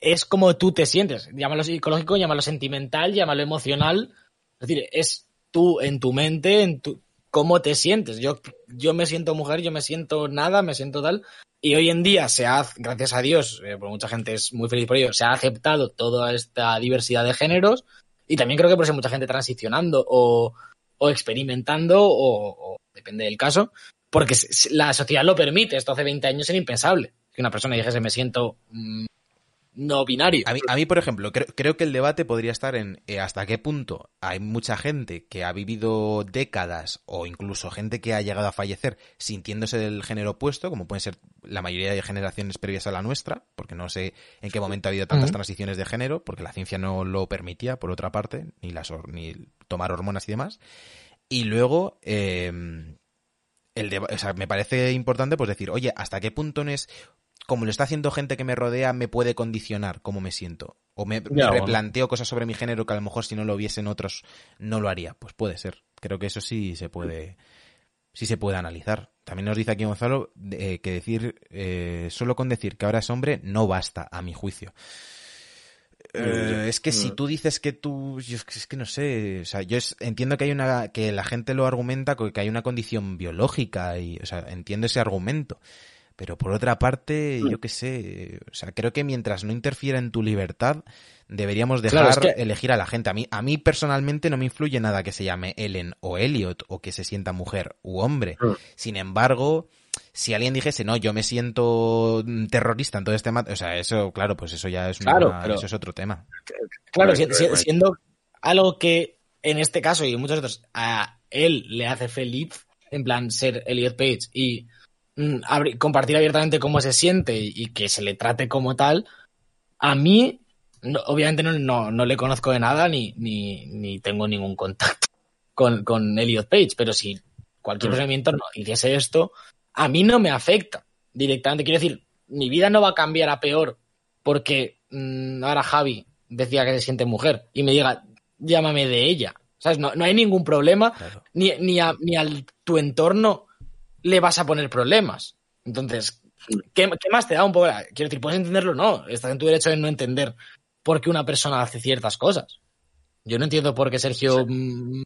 es como tú te sientes. Llámalo psicológico, llámalo sentimental, llámalo emocional. Es decir, es tú en tu mente, en tu cómo te sientes. Yo yo me siento mujer, yo me siento nada, me siento tal. Y hoy en día se ha, gracias a Dios, eh, por mucha gente es muy feliz por ello, se ha aceptado toda esta diversidad de géneros y también creo que por eso mucha gente transicionando o, o experimentando o, depende del caso, porque la sociedad lo permite. Esto hace 20 años era impensable. Que una persona dijese me siento mm, no binario. A mí, a mí, por ejemplo, creo, creo que el debate podría estar en eh, hasta qué punto hay mucha gente que ha vivido décadas o incluso gente que ha llegado a fallecer sintiéndose del género opuesto, como pueden ser la mayoría de generaciones previas a la nuestra, porque no sé en qué momento ha habido tantas transiciones de género, porque la ciencia no lo permitía, por otra parte, ni, las, hor- ni tomar hormonas y demás. Y luego, eh, el o sea, me parece importante pues decir, oye, ¿hasta qué punto no es como lo está haciendo gente que me rodea, me puede condicionar cómo me siento. O me, me Ya, bueno. replanteo cosas sobre mi género que a lo mejor si no lo viesen otros no lo haría. Pues puede ser. Creo que eso sí se puede, sí se puede analizar. También nos dice aquí Gonzalo eh, que decir, eh, solo con decir que ahora es hombre no basta, a mi juicio. Eh, es que si tú dices que tú, yo es que- no sé, o sea, yo es- entiendo que hay una, que la gente lo argumenta que hay una condición biológica y, o sea, entiendo ese argumento. Pero por otra parte, yo qué sé, o sea, creo que mientras no interfiera en tu libertad, deberíamos dejar Claro, es que- elegir a la gente. A mí, a mí personalmente no me influye nada que se llame Ellen o Elliot o que se sienta mujer u hombre. Mm. Sin embargo, si alguien dijese, no, yo me siento mm, terrorista, entonces te mato, o sea, eso, claro, pues eso ya es, una- Claro, pero- eso es otro tema. Claro, si- si- siendo algo que en este caso y en muchos otros a él le hace feliz, en plan ser Elliot Page y compartir abiertamente cómo se siente y que se le trate como tal, a mí no- obviamente no, no, no le conozco de nada ni, ni, ni tengo ningún contacto (laughs) con, con Elliot Page, pero si cualquier Mm. persona de mi entorno hiciese esto, a mí no me afecta directamente. Quiero decir, mi vida no va a cambiar a peor porque mm, ahora Javi decía que se siente mujer y me diga, llámame de ella. ¿Sabes? No, no hay ningún problema, Claro. ni, ni, a, ni al tu entorno le vas a poner problemas. Entonces, ¿qué, qué más te da un poco? Quiero decir, puedes entenderlo, no. Estás en tu derecho de no entender por qué una persona hace ciertas cosas. Yo no entiendo por qué Sergio mm,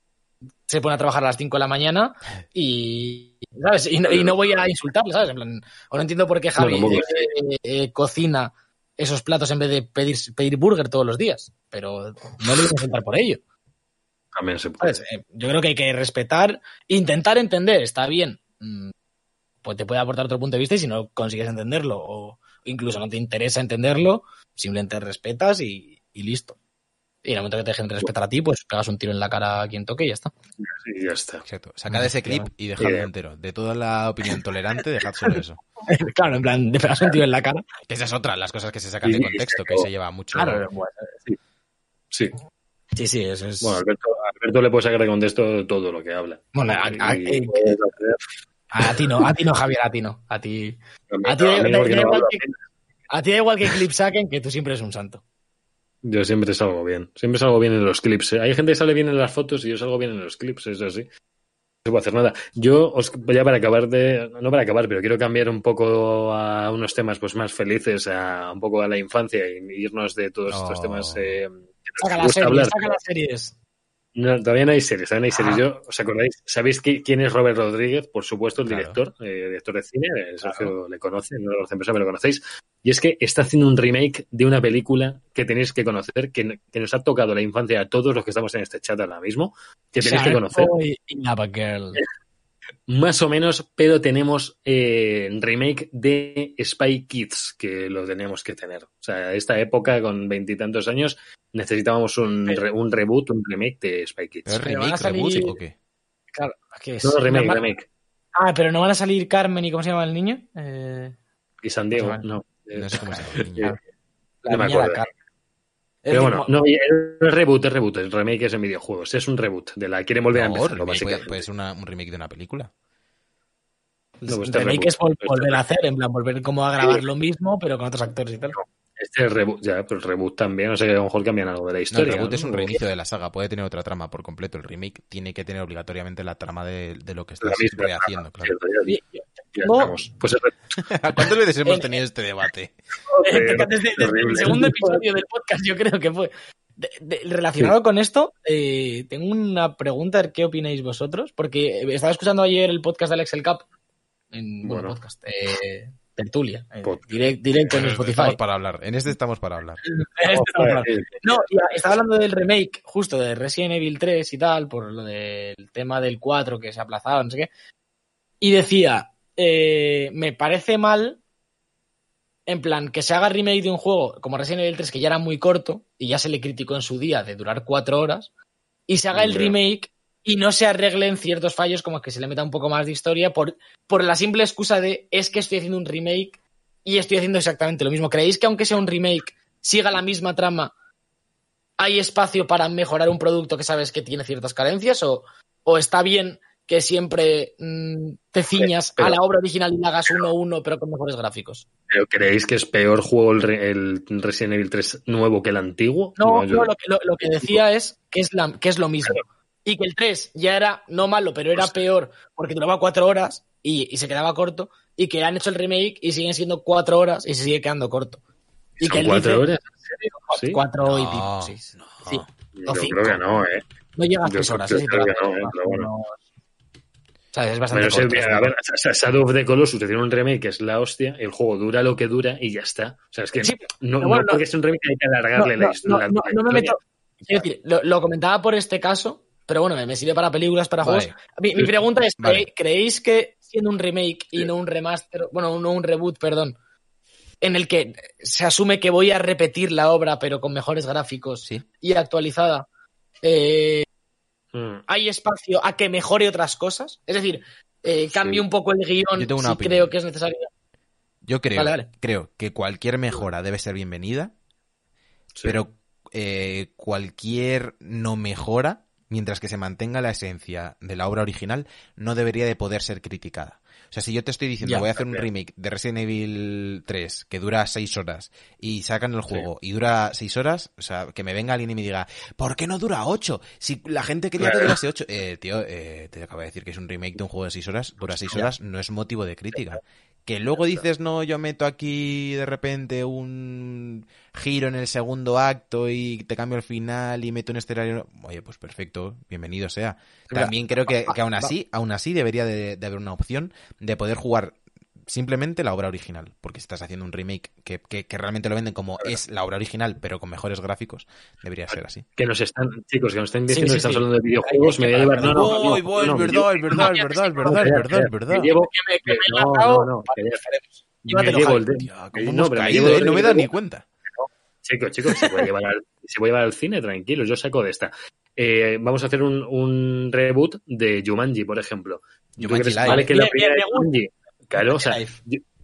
se pone a trabajar a las 5 de la mañana (laughs) y, ¿sabes? Y, no, y no voy a insultarle, ¿sabes? En plan, o no entiendo por qué Javi eh, eh, cocina esos platos en vez de pedir, pedir burger todos los días. Pero no le voy a insultar por ello. También se puede. ¿sabes? Eh, Yo creo que hay que respetar, intentar entender, está bien. Mm, Pues te puede aportar otro punto de vista y si no consigues entenderlo o incluso no te interesa entenderlo, simplemente respetas y, y listo. Y en el momento que te dejen de respetar a ti, pues pegas un tiro en la cara a quien toque y ya está. Y ya está. Exacto. Sacad ese clip y dejadlo entero. De toda la opinión tolerante, dejad solo eso. (laughs) claro, en plan, te pegas un tiro en la cara. Que esa es otra, las cosas que se sacan de Y- contexto, que se lleva mucho. Claro, bueno, Sí. sí, sí, eso es. Bueno, Alberto, le puede sacar de contexto todo lo que habla. Bueno, a, a- Y- eh, a ti no, a ti no, Javier, a ti no. A ti, a ti, da- igual que, bien. a ti da igual que clip saquen, que tú siempre eres un santo. Yo siempre salgo bien. Siempre salgo bien en los clips. ¿eh? Hay gente que sale bien en las fotos y yo salgo bien en los clips, eso sí. No se puede hacer nada. Yo, os, ya para acabar de. No para acabar, pero quiero cambiar un poco a unos temas pues más felices, a un poco a la infancia y irnos de todos estos temas. Eh, que Saca las series, hablar. saca las series. No, todavía no hay series, todavía no hay series. Ah. Yo, ¿Os acordáis? ¿Sabéis qui- quién es Robert Rodríguez? Por supuesto, el Claro. director, eh, director de cine. Sergio le conoce, no lo conocen, pero lo conocéis. Y es que está haciendo un remake de una película que tenéis que conocer, que, que nos ha tocado la infancia a todos los que estamos en este chat ahora mismo, que tenéis que conocer. Boy Girl. (laughs) Más o menos, pero tenemos eh, remake de Spy Kids, que lo teníamos que tener. O sea, esta época, con veintitantos años, necesitábamos un, re- un reboot, un remake de Spy Kids. ¿Pero es Pero van a remake, salir- reboot o qué? Claro, ¿qué es? No, remake, No, remake. Ah, pero no van a salir Carmen y ¿cómo se llama el niño? Eh, Y San Diego, no. No sé cómo se llama el niño. la No me niña de acuerdo. Carmen. Es Pero bueno, no, es reboot, es reboot. El remake es en videojuegos. Es un reboot. De la quieren volver a empezar, remake puede, básicamente. puede ser una- un remake de una película. No, pues el este remake reboot. es vol- Este volver a hacer, en plan, volver como a grabar lo mismo, pero con otros actores y tal. Este es reboot, ya, pero el reboot también. O sea que a lo mejor cambian algo de la No, el historia. reboot es un ¿no? reinicio de la saga, puede tener otra trama por completo. El remake tiene que tener obligatoriamente la trama de, de lo que estás rehaciendo, claro. No. estamos. Pues es (laughs) ¿Cuántas veces hemos Eh, tenido este debate? Eh, Desde, el segundo episodio del podcast, yo creo que fue. de- de- relacionado con esto, eh, tengo una pregunta, a qué opináis vosotros, porque estaba escuchando ayer el podcast de Alex El Cap, en, bueno, Bueno. podcast, eh, Tertulia, eh, direct- directo en Spotify. Estamos para hablar. En este estamos para hablar. (laughs) No, y estaba hablando del remake, justo de Resident Evil 3 y tal, por lo del tema del 4 que se ha aplazado, no sé qué. Y decía, eh, me parece mal, en plan, que se haga remake de un juego como Resident Evil 3, que ya era muy corto, y ya se le criticó en su día de durar 4 horas, y se haga el remake y no se arreglen ciertos fallos como que se le meta un poco más de historia por, por la simple excusa de es que estoy haciendo un remake y estoy haciendo exactamente lo mismo. ¿Creéis que aunque sea un remake, siga la misma trama, hay espacio para mejorar un producto que sabes que tiene ciertas carencias? ¿O, o está bien que siempre mm, te ciñas Pero- a la obra original y la hagas uno a uno, pero con mejores gráficos? ¿Pero creéis que es peor juego el, el Resident Evil 3 nuevo que el antiguo? No, yo- no, lo, que, lo- lo que decía es que es, la, que es lo mismo. Y que el 3 ya era no malo, pero era peor porque duraba cuatro horas y, y se quedaba corto. Y que han hecho el remake y siguen siendo cuatro horas y se sigue quedando corto. Y ¿Son él cuatro dice- horas? ¿Sí? Cuatro y No, pico, sí. no. Sí. Yo o cinco. creo que no, ¿eh? No llega a Yo tres horas. yo ¿eh? creo que Pero- no, ¿eh? Pero bueno. ¿Sabes? Es bastante Bueno, corto. ese- a ver, Shadow of the Colossus hicieron un remake que es la hostia, el juego dura lo que dura y ya está. O sea, es que Sí, no, bueno, no porque es un remake hay que alargarle no, la no, historia. no, no, no me meto. Quiero decir, lo, lo comentaba por este caso, pero bueno, me, me sirve para películas, para Vale. juegos. Mi, mi pregunta es: Vale. ¿cre- ¿creéis que siendo un remake y no un remaster, bueno, no un reboot, perdón, en el que se asume que voy a repetir la obra pero con mejores gráficos Sí. y actualizada, eh, Mm. hay espacio a que mejore otras cosas? Es decir, eh, cambie Sí. un poco el guion si opinión. creo que es necesario. Yo creo, Vale, vale. creo que cualquier mejora debe ser bienvenida, Sí. pero eh, cualquier no mejora, mientras que se mantenga la esencia de la obra original, no debería de poder ser criticada. O sea, si yo te estoy diciendo Ya, voy a hacer un remake de Resident Evil 3 que dura 6 horas y sacan el juego y dura 6 horas, o sea, que me venga alguien y me diga, ¿por qué no dura 8? Si la gente quería que durase 8. Eh, tío, eh, te acabo de decir que es un remake de un juego de 6 horas, dura 6 horas, no es motivo de crítica. Que luego dices, no, yo meto aquí de repente un giro en el segundo acto y te cambio el final y meto un escenario. Oye, pues perfecto, bienvenido sea. También creo que, que aún así, aún así debería de, de haber una opción de poder jugar simplemente la obra original. Porque si estás haciendo un remake que, que, que realmente lo venden como es la obra original, pero con mejores gráficos, debería ser así. Que nos están, chicos, que nos están Sí, diciendo sí, que estamos sí. hablando de videojuegos, me voy a llevar. No, no, no, Voy, voy, no, es me verdad, es verdad, es verdad, es verdad, es verdad, es verdad. Me llevo, Que me, no, no, no, que ya- me llevo el de- Tía, ¿cómo no, No me dado ni cuenta. Chicos, chicos, se puede llevar al, se puede llevar al cine, tranquilos, yo saco de esta. Eh, vamos a hacer un, un reboot de Jumanji, por ejemplo. ¿Tú Jumanji Live. vale, que la primera Jumanji? Claro, o sea,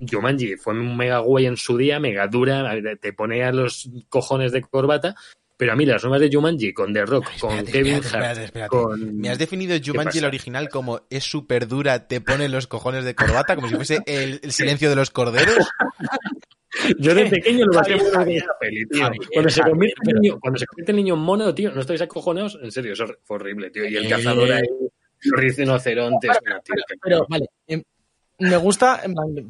Jumanji fue un mega guay en su día, mega dura, te pone a los cojones de corbata, pero a mí las nuevas de Jumanji con The Rock, con Espérate, Kevin espérate, Hart, espérate, espérate. con... Me has definido Jumanji el original como es súper dura, te pone los cojones de corbata, como si fuese el, el silencio de los corderos. (laughs) Yo de pequeño lo muy bien Javier, esa peli, tío. Cuando se, convierte el pero- niño, cuando se convierte el niño en mono, tío, ¿no estáis acojonados? En serio, eso fue horrible, tío. Y el Eh. cazador ahí, los rinocerontes, Pero, bueno, tío, pero, pero, vale, em, me gusta,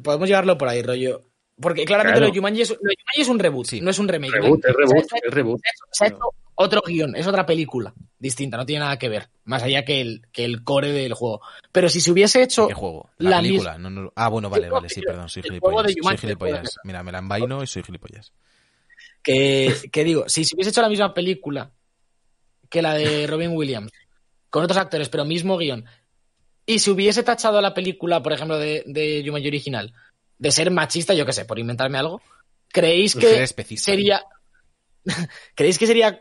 podemos llevarlo por ahí, rollo. Porque claramente Claro. lo de Jumanji es, lo de Jumanji es un reboot, Sí. no es un remake. Reboot, es ¿vale? reboot, Se ha hecho- es reboot. se ha hecho- se ha hecho otro guion, es otra película distinta, no tiene nada que ver, más allá que el, que el core del juego. Pero si se hubiese hecho ¿Qué juego? La, La película. No, no- Ah, bueno, vale, (laughs) vale, sí, perdón, soy gilipollas. Soy gilipollas. Mira, me la envaino y soy gilipollas. que, que digo, si se hubiese hecho la misma película que la de Robin Williams, con otros actores, pero mismo guion, y se hubiese tachado la película, por ejemplo, de, de Jumanji original, de ser machista, yo qué sé, por inventarme algo, ¿creéis Pues que sería... (laughs) ¿Creéis que sería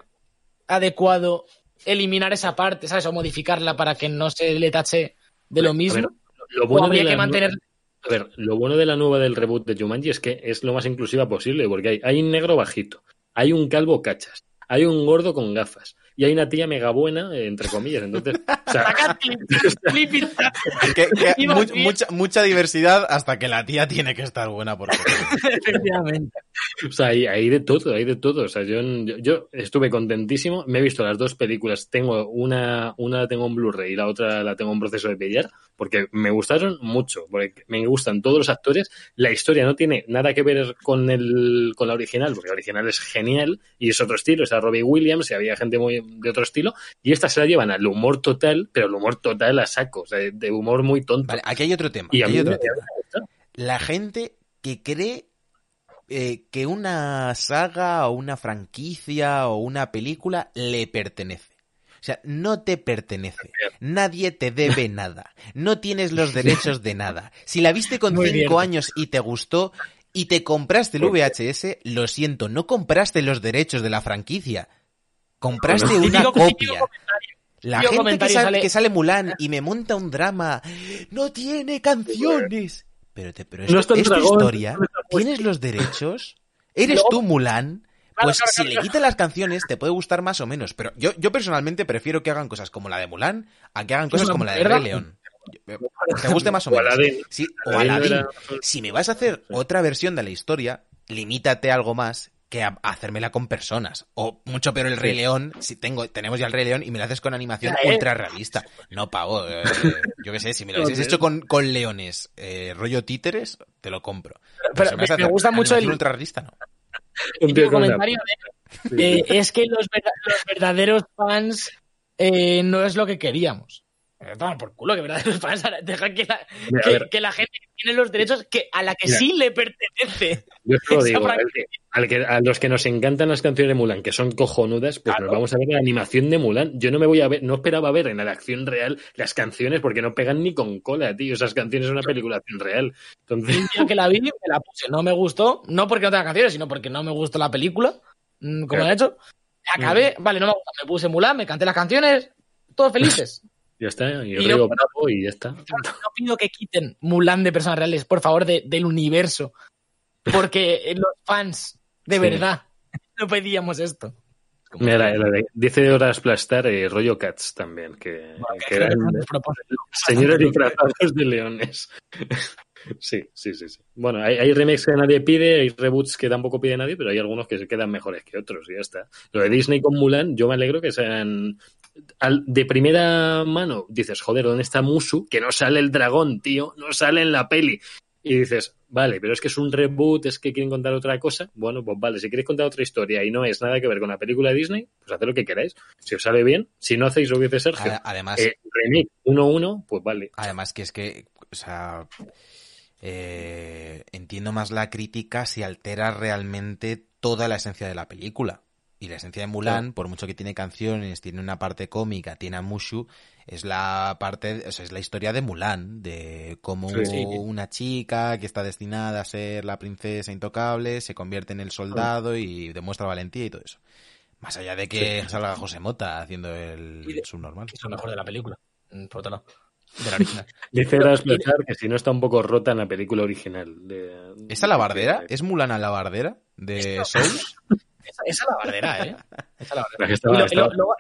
adecuado eliminar esa parte, ¿sabes? O modificarla para que no se le tache de lo mismo? ver, lo ¿O bueno de habría la que nu- mantener... A ver, lo bueno de la nueva del reboot de Jumanji es que es lo más inclusiva posible, porque hay, hay un negro bajito, hay un calvo cachas, hay un gordo con gafas, y hay una tía mega buena, entre comillas. Entonces, o sea, (laughs) Que- que mucha, mucha diversidad hasta que la tía tiene que estar buena porque (laughs) Efectivamente. O sea, hay, hay de todo, hay de todo. O sea, yo, yo, estuve contentísimo. Me he visto las dos películas. Tengo una, una la tengo en Blu-ray y la otra la tengo en proceso de pillar porque me gustaron mucho. Porque me gustan todos los actores. La historia no tiene nada que ver con el, con la original, porque la original es genial y es otro estilo. Es a Robbie Williams y había gente muy de otro estilo. Y esta se la llevan al humor total, pero el humor total a saco. O sea, de, humor muy tonto. Vale, aquí hay otro tema. y a aquí mí hay otro tema. La gente que cree eh, que una saga o una franquicia o una película le pertenece. O sea, no te pertenece. Nadie te debe (laughs) nada. No tienes los derechos de nada. Si la viste con Muy cinco años y te gustó y te compraste el VHS, lo siento, no compraste los derechos de la franquicia. Compraste una (laughs) copia. La gente que sale- que sale Mulan y me monta un drama, no tiene canciones. Pero, te, pero es, No tu historia, no tienes los derechos, eres tú Mulan. Claro, Pues claro, si le quitan las canciones te puede gustar más o menos, pero yo, yo personalmente prefiero que hagan cosas como la de Mulan a que hagan cosas como la de. Rey León. Te guste más o menos. Sí, o Aladdin Si me vas a hacer otra versión de la historia, limítate a algo más que a a hacérmela con personas. O mucho peor el Rey León, si tengo, tenemos ya el Rey León y me lo haces con animación ¿eh? ultra realista. No, pavo, eh, yo qué sé, si me lo hubieses hecho con, con leones, eh, rollo títeres, te lo compro. Pero si me- gusta mucho el- ultra realista, no. Comentario de, eh, es que los, verda- los verdaderos fans eh, no es lo que queríamos. Eh, toma por culo que verdaderos fans deja que la, que, la gente que tiene los derechos que a la que Mira. sí le pertenece. Yo te lo digo, al que- al que- a los que nos encantan las canciones de Mulan, que son cojonudas, pues Claro. nos vamos a ver la animación de Mulan. Yo no me voy a ver, no esperaba ver en la acción real las canciones porque no pegan ni con cola, tío. Esas canciones son una película real. Entonces, Un día que la vi, me la puse. No me gustó, no porque no tenga canciones, sino porque no me gustó la película, mm, como Claro. he hecho. Acabé, vale, no me gusta. Me puse Mulan, me canté las canciones, todos felices. (laughs) ya está, y Y Río Bravo y ya está. No pido que quiten Mulan de personas reales, por favor, de- del universo. Porque (laughs) los fans, de Sí. verdad, (laughs) no pedíamos esto. Mira, la, de 10 horas aplastar, eh, rollo Cats también, que, que que eran señores disfrazados de leones. (laughs) Sí, sí, sí, sí. Bueno, hay, hay remakes que nadie pide, hay reboots que tampoco pide nadie, pero hay algunos que se quedan mejores que otros y ya está. Lo de Disney con Mulan, yo me alegro que sean al- de primera mano. Dices, joder, ¿dónde está Musu? Que no sale el dragón, tío, no sale en la peli. Y dices, vale, pero es que es un reboot, es que quieren contar otra cosa. Bueno, pues vale, si queréis contar otra historia y no es nada que ver con la película de Disney, pues haced lo que queráis. Si os sale bien, si no hacéis lo que dice Sergio, Además, eh, remake 1-1, pues vale. Además que es que, o sea, eh, entiendo más la crítica si altera realmente toda la esencia de la película. Y la esencia de Mulan, por mucho que tiene canciones, tiene una parte cómica, tiene a Mushu, es la parte, o sea, es la historia de Mulan, de cómo Sí. una chica que está destinada a ser la princesa intocable se convierte en el soldado y demuestra valentía y todo eso. Más allá de que salga José Mota haciendo el subnormal. Es lo mejor de la película, mm, por otro lado. De la (laughs) original. Dice que si no está un poco rota en la película original. De, ¿Esa la bardera? ¿Es Mulana la bardera de Souls? (laughs) Esa, esa es la bardera, ¿eh? Esa es la bardera. Lo- lo-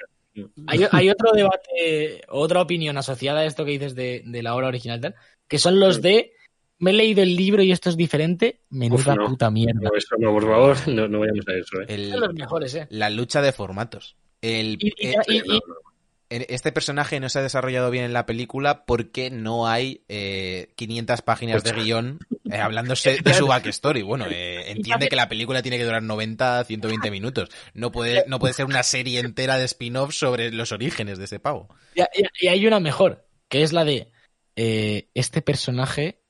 hay, hay otro debate, otra opinión asociada a esto que dices de, de la obra original, y tal, que son los de me he leído el libro y esto es diferente, menuda Uf, no. puta mierda. No, eso no, por favor, no, no vayamos a eso. ¿eh? El- los mejores, ¿eh? la lucha de formatos. El, Y- y- eh, y- No, este personaje no se ha desarrollado bien en la película porque no hay eh, 500 páginas de guion eh, hablándose de su (laughs) backstory. Bueno, eh, entiende que la película tiene que durar 90, 120 minutos. No puede, no puede ser una serie entera de spin-off sobre los orígenes de ese pavo. Y, y- y hay una mejor, que es la de eh, este personaje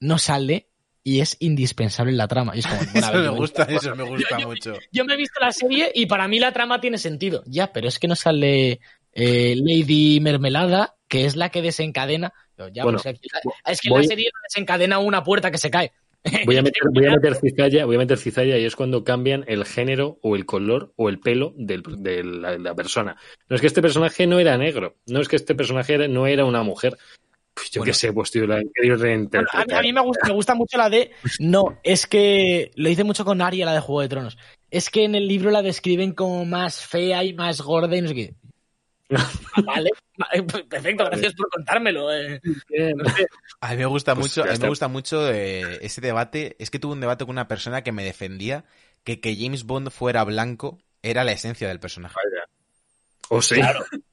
no sale y es indispensable en la trama. Y es como, (laughs) Eso me gusta, eso me gusta yo- yo- mucho. Yo me he visto la serie y para mí la trama tiene sentido. Ya, pero es que no sale eh, Lady Mermelada, que es la que desencadena. Yo, ya, Bueno, pues aquí- es que voy- la serie desencadena una puerta que se cae. (laughs) Voy a meter, voy a meter (laughs) cizalla, voy a meter cizalla y es cuando cambian el género o el color o el pelo del- de la, persona. No es que este personaje no era negro, no es que este personaje no era una mujer. Pues yo Bueno. qué sé, pues tío, la he querido Bueno, a, mí, reinterpretar. a mí me, gusta, me gusta mucho la de. No, es que lo hice mucho con Arya, la de Juego de Tronos. es que en el libro la describen como más fea y más gorda y no sé qué. Vale, vale, perfecto, gracias por contármelo. eh. No sé, A mí me gusta Pues mucho, a mí me gusta mucho eh, ese debate. Es que tuve un debate con una persona que me defendía que que James Bond fuera blanco era la esencia del personaje. Vaya. O sí.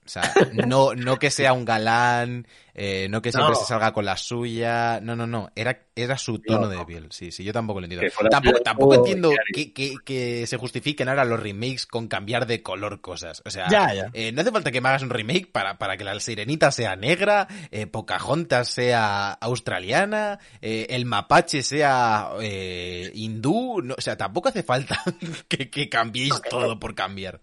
O sea, no, no que sea un galán, eh, no que siempre No. se salga con la suya. No, no, no. Era, era su tono No, de no. piel. Sí, sí, yo tampoco lo entiendo. Tampoco, tampoco entiendo que, que, que se justifiquen ahora los remakes con cambiar de color cosas. O sea, Ya, ya. eh, no hace falta que me hagas un remake para, para que la sirenita sea negra, eh, Pocahontas sea australiana, eh, el mapache sea eh, hindú. No, o sea, tampoco hace falta (laughs) que, que cambiéis todo por cambiar.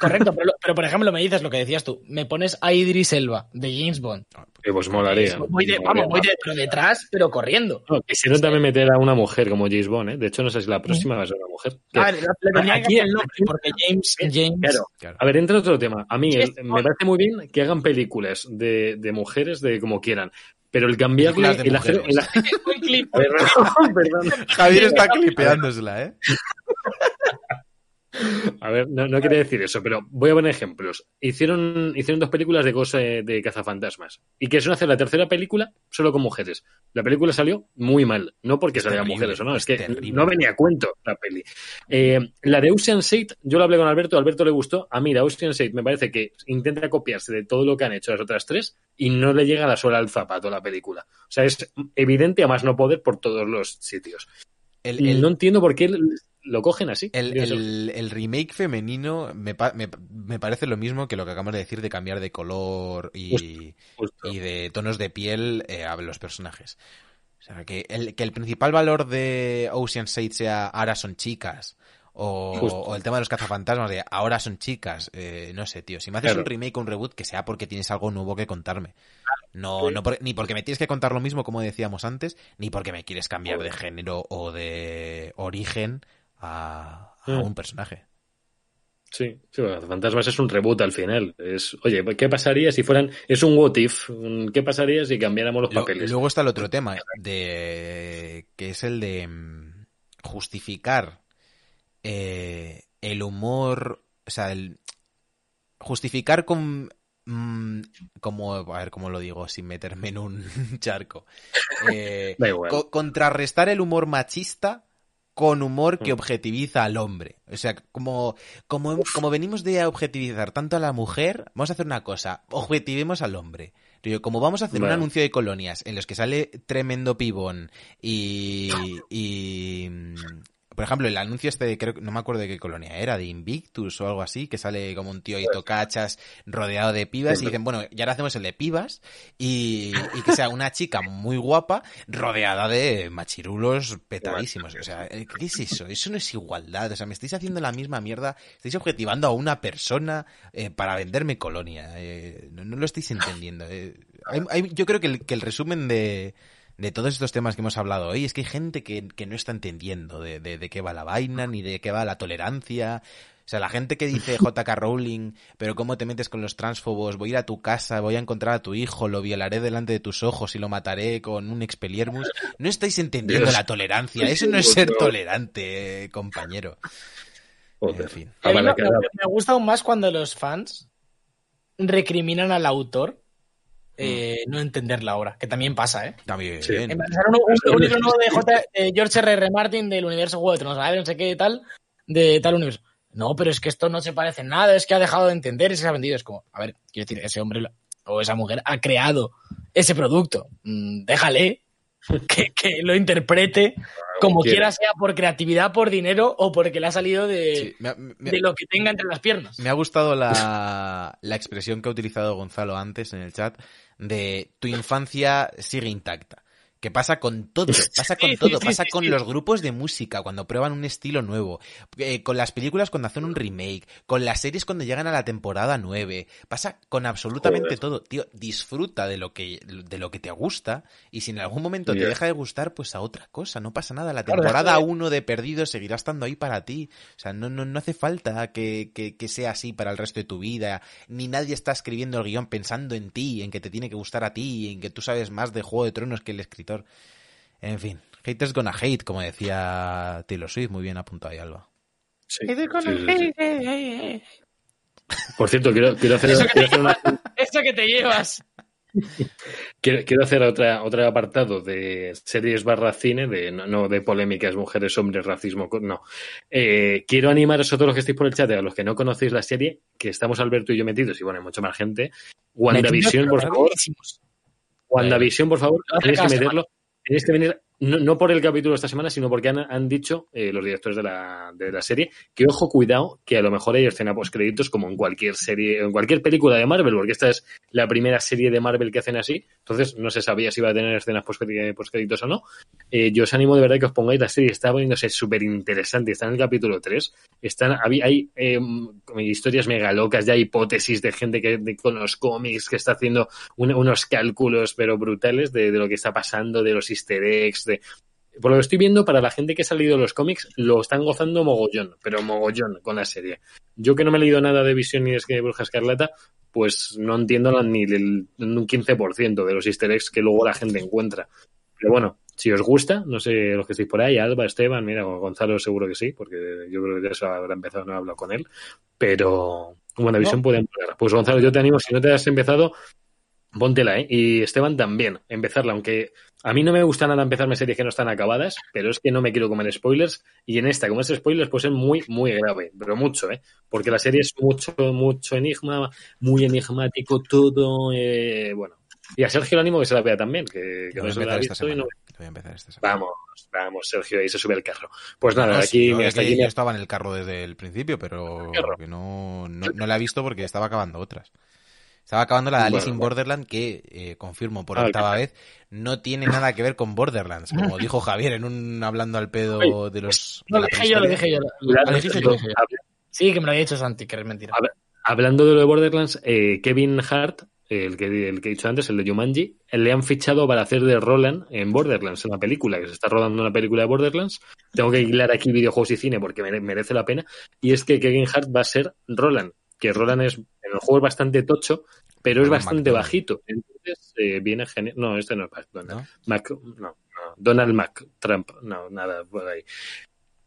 Correcto, pero, pero por ejemplo me dices lo que decías tú, me pones a Idris Elba de James Bond. Que pues molaría. Voy de, vamos, voy de, pero detrás, pero corriendo. No, quisieron también meter a una mujer como James Bond, ¿eh? De hecho, no sé si la próxima va a ser una mujer. A ver, le que Aquí- el nombre, porque James, James Claro. Claro. A ver, entra otro tema. A mí el- me parece muy bien que hagan películas de, de mujeres de como quieran. Pero el cambiarle, el hacer, el hacer-. (laughs) (laughs) Javier está clipeándosela, ¿eh? (laughs) A ver, no, no quería decir eso, pero voy a poner ejemplos. Hicieron, hicieron dos películas de cosas de cazafantasmas. Y quisieron hacer la tercera película solo con mujeres. La película salió muy mal. No porque terrible, mujeres o no, es, es que terrible. no venía a cuento la peli. Eh, la de Ocean's 8, yo la hablé con Alberto, a Alberto le gustó. A mí la Ocean's 8 me parece que intenta copiarse de todo lo que han hecho las otras tres y no le llega la sola al zapato la película. O sea, es evidente a más no poder por todos los sitios. El, Y el- no entiendo por qué lo cogen así. El, el- el remake femenino me, pa- me, me parece lo mismo que lo que acabamos de decir de cambiar de color y, justo. y de tonos de piel eh, a los personajes. O sea, que el, que el principal valor de Ocean's 8 sea ahora son chicas. O, el tema de los cazafantasmas de ahora son chicas. eh, no sé, tío. Si me haces Claro. un remake o un reboot, que sea porque tienes algo nuevo que contarme. No, no por- ni porque me tienes que contar lo mismo, como decíamos antes, ni porque me quieres cambiar de género o de origen a, a Mm. un personaje. Sí, sí, bueno, Fantasmas es un reboot al final. Es, oye, ¿qué pasaría si fueran, es un what if, un ¿qué pasaría si cambiáramos los Lo- papeles? luego está el otro tema, de que es el de mm, justificar eh, el humor, o sea, el justificar con mm, como a ver cómo lo digo sin meterme en un (laughs) charco. Eh, Da igual. co- contrarrestar el humor machista con humor que Mm. objetiviza al hombre. O sea, como, como, como venimos de objetivizar tanto a la mujer, vamos a hacer una cosa, objetivemos al hombre. Como vamos a hacer un anuncio de colonias en los que sale tremendo pibón y, y por ejemplo, el anuncio este de, creo que no me acuerdo de qué colonia era, de Invictus o algo así, que sale como un tío y tocachas rodeado de pibas y dicen, bueno, ya ahora hacemos el de pibas y, y que sea una chica muy guapa rodeada de machirulos petadísimos. O sea, eh, ¿qué es eso? Eso no es igualdad. O sea, me estáis haciendo la misma mierda, estáis objetivando a una persona eh, para venderme colonia. Eh, no, no lo estáis entendiendo. Eh, hay- hay- yo creo que el, que el resumen de, de todos estos temas que hemos hablado hoy es que hay gente que, que no está entendiendo de, de- de qué va la vaina, ni de qué va la tolerancia. O sea, la gente que dice (laughs) JK Rowling, pero ¿cómo te metes con los transfobos? Voy a ir a tu casa, voy a encontrar a tu hijo, lo violaré delante de tus ojos y lo mataré con un expeliermus. No estáis entendiendo Dios. la tolerancia. Eso no es ser tolerante, eh, compañero. Joder. En fin. Ah, A mí me gusta aún más cuando los fans recriminan al autor eh, no entender la obra, que también pasa, ¿eh? También. Sí. Sacaron un, un- un libro nuevo de, J, de George R. R. Martin del universo Juego de Tronos, ¿vale? no sé qué tal, de tal universo. No, pero es que esto no se parece en nada, es que ha dejado de entender y se ha vendido. Es como, a ver, quiero decir, ese hombre o esa mujer ha creado ese producto. Mm, déjale (laughs) que, que lo interprete como quiera. sea por creatividad, por dinero o porque le ha salido de, Sí, me ha- me- de lo que tenga entre las piernas. Me ha gustado la, la expresión que ha utilizado Gonzalo antes en el chat de tu infancia sigue intacta. Que pasa con todo, (laughs) pasa con todo, pasa con los grupos de música cuando prueban un estilo nuevo, eh, con las películas cuando hacen un remake, con las series cuando llegan a la temporada 9, pasa con absolutamente Joder. todo. Tío, disfruta de lo que de lo que te gusta y si en algún momento te deja de gustar, pues a otra cosa, no pasa nada. La temporada déjale. 1 de Perdidos seguirá estando ahí para ti. O sea, no, no, no hace falta que, que, que sea así para el resto de tu vida. Ni nadie está escribiendo el guion pensando en ti, en que te tiene que gustar a ti, en que tú sabes más de Juego de Tronos que el escritor. En fin, haters gonna hate, como decía Taylor Swift, muy bien apuntado ahí, Alba. Sí, sí, sí, sí. hey, hey, hey, hey. Por cierto, quiero, quiero hacer, Eso que quiero te hacer una- llevas, (laughs) eso que te llevas. Quiero, quiero hacer otra, otro apartado de series barra cine, de, no, no de polémicas, mujeres, hombres, racismo, no. Eh, quiero animaros a todos los que estéis por el chat, a los que no conocéis la serie, que estamos Alberto y yo metidos, y bueno, hay mucha más gente. WandaVision, por favor. WandaVision, por favor, tenéis que meterlo. Tenéis que venir, no, no por el capítulo de esta semana, sino porque han, han dicho eh, los directores de la, de la serie que, ojo, cuidado, que a lo mejor hay escena post créditos como en cualquier serie, en cualquier película de Marvel, porque esta es la primera serie de Marvel que hacen así, entonces no se sabía si iba a tener escenas post créditos o no. Eh, yo os animo de verdad que os pongáis la serie, está poniéndose súper interesante, está en el capítulo 3, están, hay, hay, eh, historias mega locas, ya hay hipótesis de gente que con los cómics que está haciendo un- unos cálculos pero brutales de, de lo que está pasando, de los easter eggs, de... Por lo que estoy viendo, para la gente que ha salido de los cómics, lo están gozando mogollón, pero mogollón con la serie. Yo que no me he leído nada de Visión ni de Bruja Escarlata, pues no entiendo ni el, un 15% de los easter eggs que luego la gente encuentra. Pero bueno, si os gusta, no sé los que estáis por ahí, Alba, Esteban, mira, Gonzalo seguro que sí, porque yo creo que ya se habrá empezado, no he hablado con él, pero WandaVision puede empezar. Pues Gonzalo, yo te animo, si no te has empezado, póntela, ¿eh? Y Esteban también, empezarla, aunque a mí no me gusta nada empezarme series que no están acabadas, pero es que no me quiero comer spoilers, y en esta, como es spoilers, pues es muy, muy grave, pero mucho, ¿eh? Porque la serie es mucho, mucho enigma, muy enigmático todo, eh, bueno. Y a Sergio le animo que se la vea también, que, no se la ha visto y no... Voy a empezar esta semana. Vamos, vamos, Sergio, ahí se sube el carro. Pues nada, No, aquí, es que yo me- estaba en el carro desde el principio, pero que no, no, no la he visto porque estaba acabando otras. Estaba acabando la de Alice Bueno, in Borderland, que, eh, confirmo por Ah, octava vez, no tiene nada que ver con Borderlands, como (laughs) dijo Javier en un hablando al pedo de los... No, de lo la dije yo, lo dije yo. Sí, que me lo había dicho Santi, que es mentira. Hablando de lo de Borderlands, eh, Kevin Hart, el que, el que he dicho antes, el de Jumanji, le han fichado para hacer de Roland en Borderlands, en una película, que se está rodando una película de Borderlands. Tengo que hilar aquí videojuegos y cine porque mere- merece la pena. Y es que Kevin Hart va a ser Roland, que Roland es, el juego es bastante tocho, pero es bastante bajito. Entonces eh, viene genial. No, este no es McDonald. ¿No? Mac, no, no, Donald Mac, Trump, no, nada por ahí.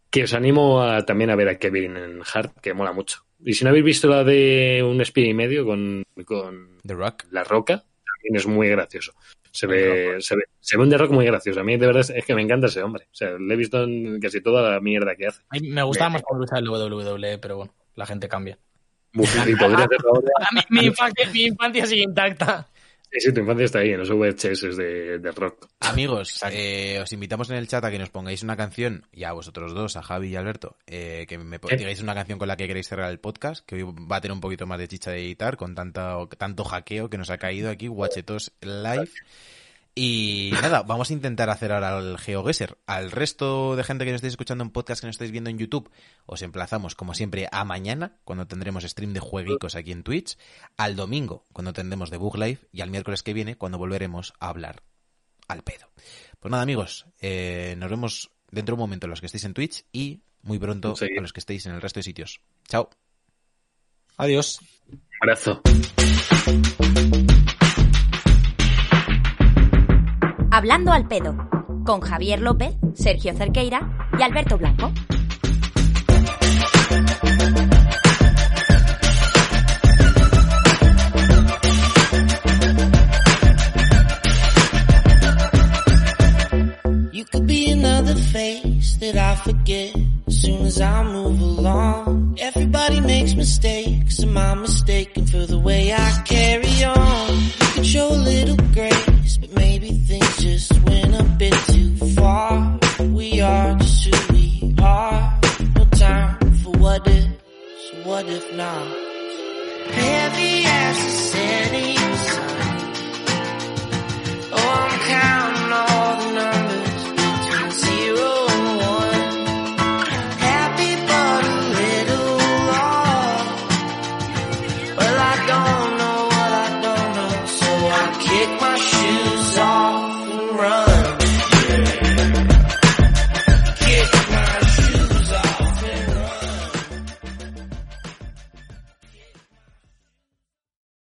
Que os animo a, también a ver a Kevin Hart, que mola mucho. Y si no habéis visto la de un espía y medio con, con The Rock. La Roca, también es muy gracioso. Se ve, se ve, se ve un The Rock muy gracioso. A mí de verdad es, que me encanta ese hombre. O sea, le he visto en casi toda la mierda que hace. A mí me gustaba más cuando luchaba el WWE, pero bueno, la gente cambia. Y podría hacerlo ahora. Mi, (laughs) mi infancia, mi infancia sigue intacta. Sí, sí, tu infancia está ahí en los VHS de, de Rock. Amigos, eh, os invitamos en el chat a que nos pongáis una canción, y a vosotros dos, a Javi y Alberto, eh, que me ¿Eh? digáis una canción con la que queréis cerrar el podcast, que hoy va a tener un poquito más de chicha de editar, con tanta, tanto hackeo que nos ha caído aquí, Guachetos Live. Y nada, vamos a intentar hacer ahora el GeoGuessr. Al resto de gente que nos estáis escuchando en podcast, que nos estáis viendo en YouTube, os emplazamos, como siempre, a mañana, cuando tendremos stream de jueguicos aquí en Twitch, al domingo, cuando tendremos de Bug Live, y al miércoles que viene, cuando volveremos a hablar al pedo. Pues nada, amigos, eh, nos vemos dentro de un momento los que estéis en Twitch y muy pronto Sí. a los que estéis en el resto de sitios. Chao. Adiós. Un abrazo. Hablando al pedo, con Javier López, Sergio Cerqueira y Alberto Blanco. You could be another face that I forget as soon as I move along. Everybody makes mistakes, am I mistaken for the way I carry on? You could show a little grace, but maybe things just went a bit too far. We are just who. No time for what if, what if not? Heavy as the setting sun. Oh, I'm counting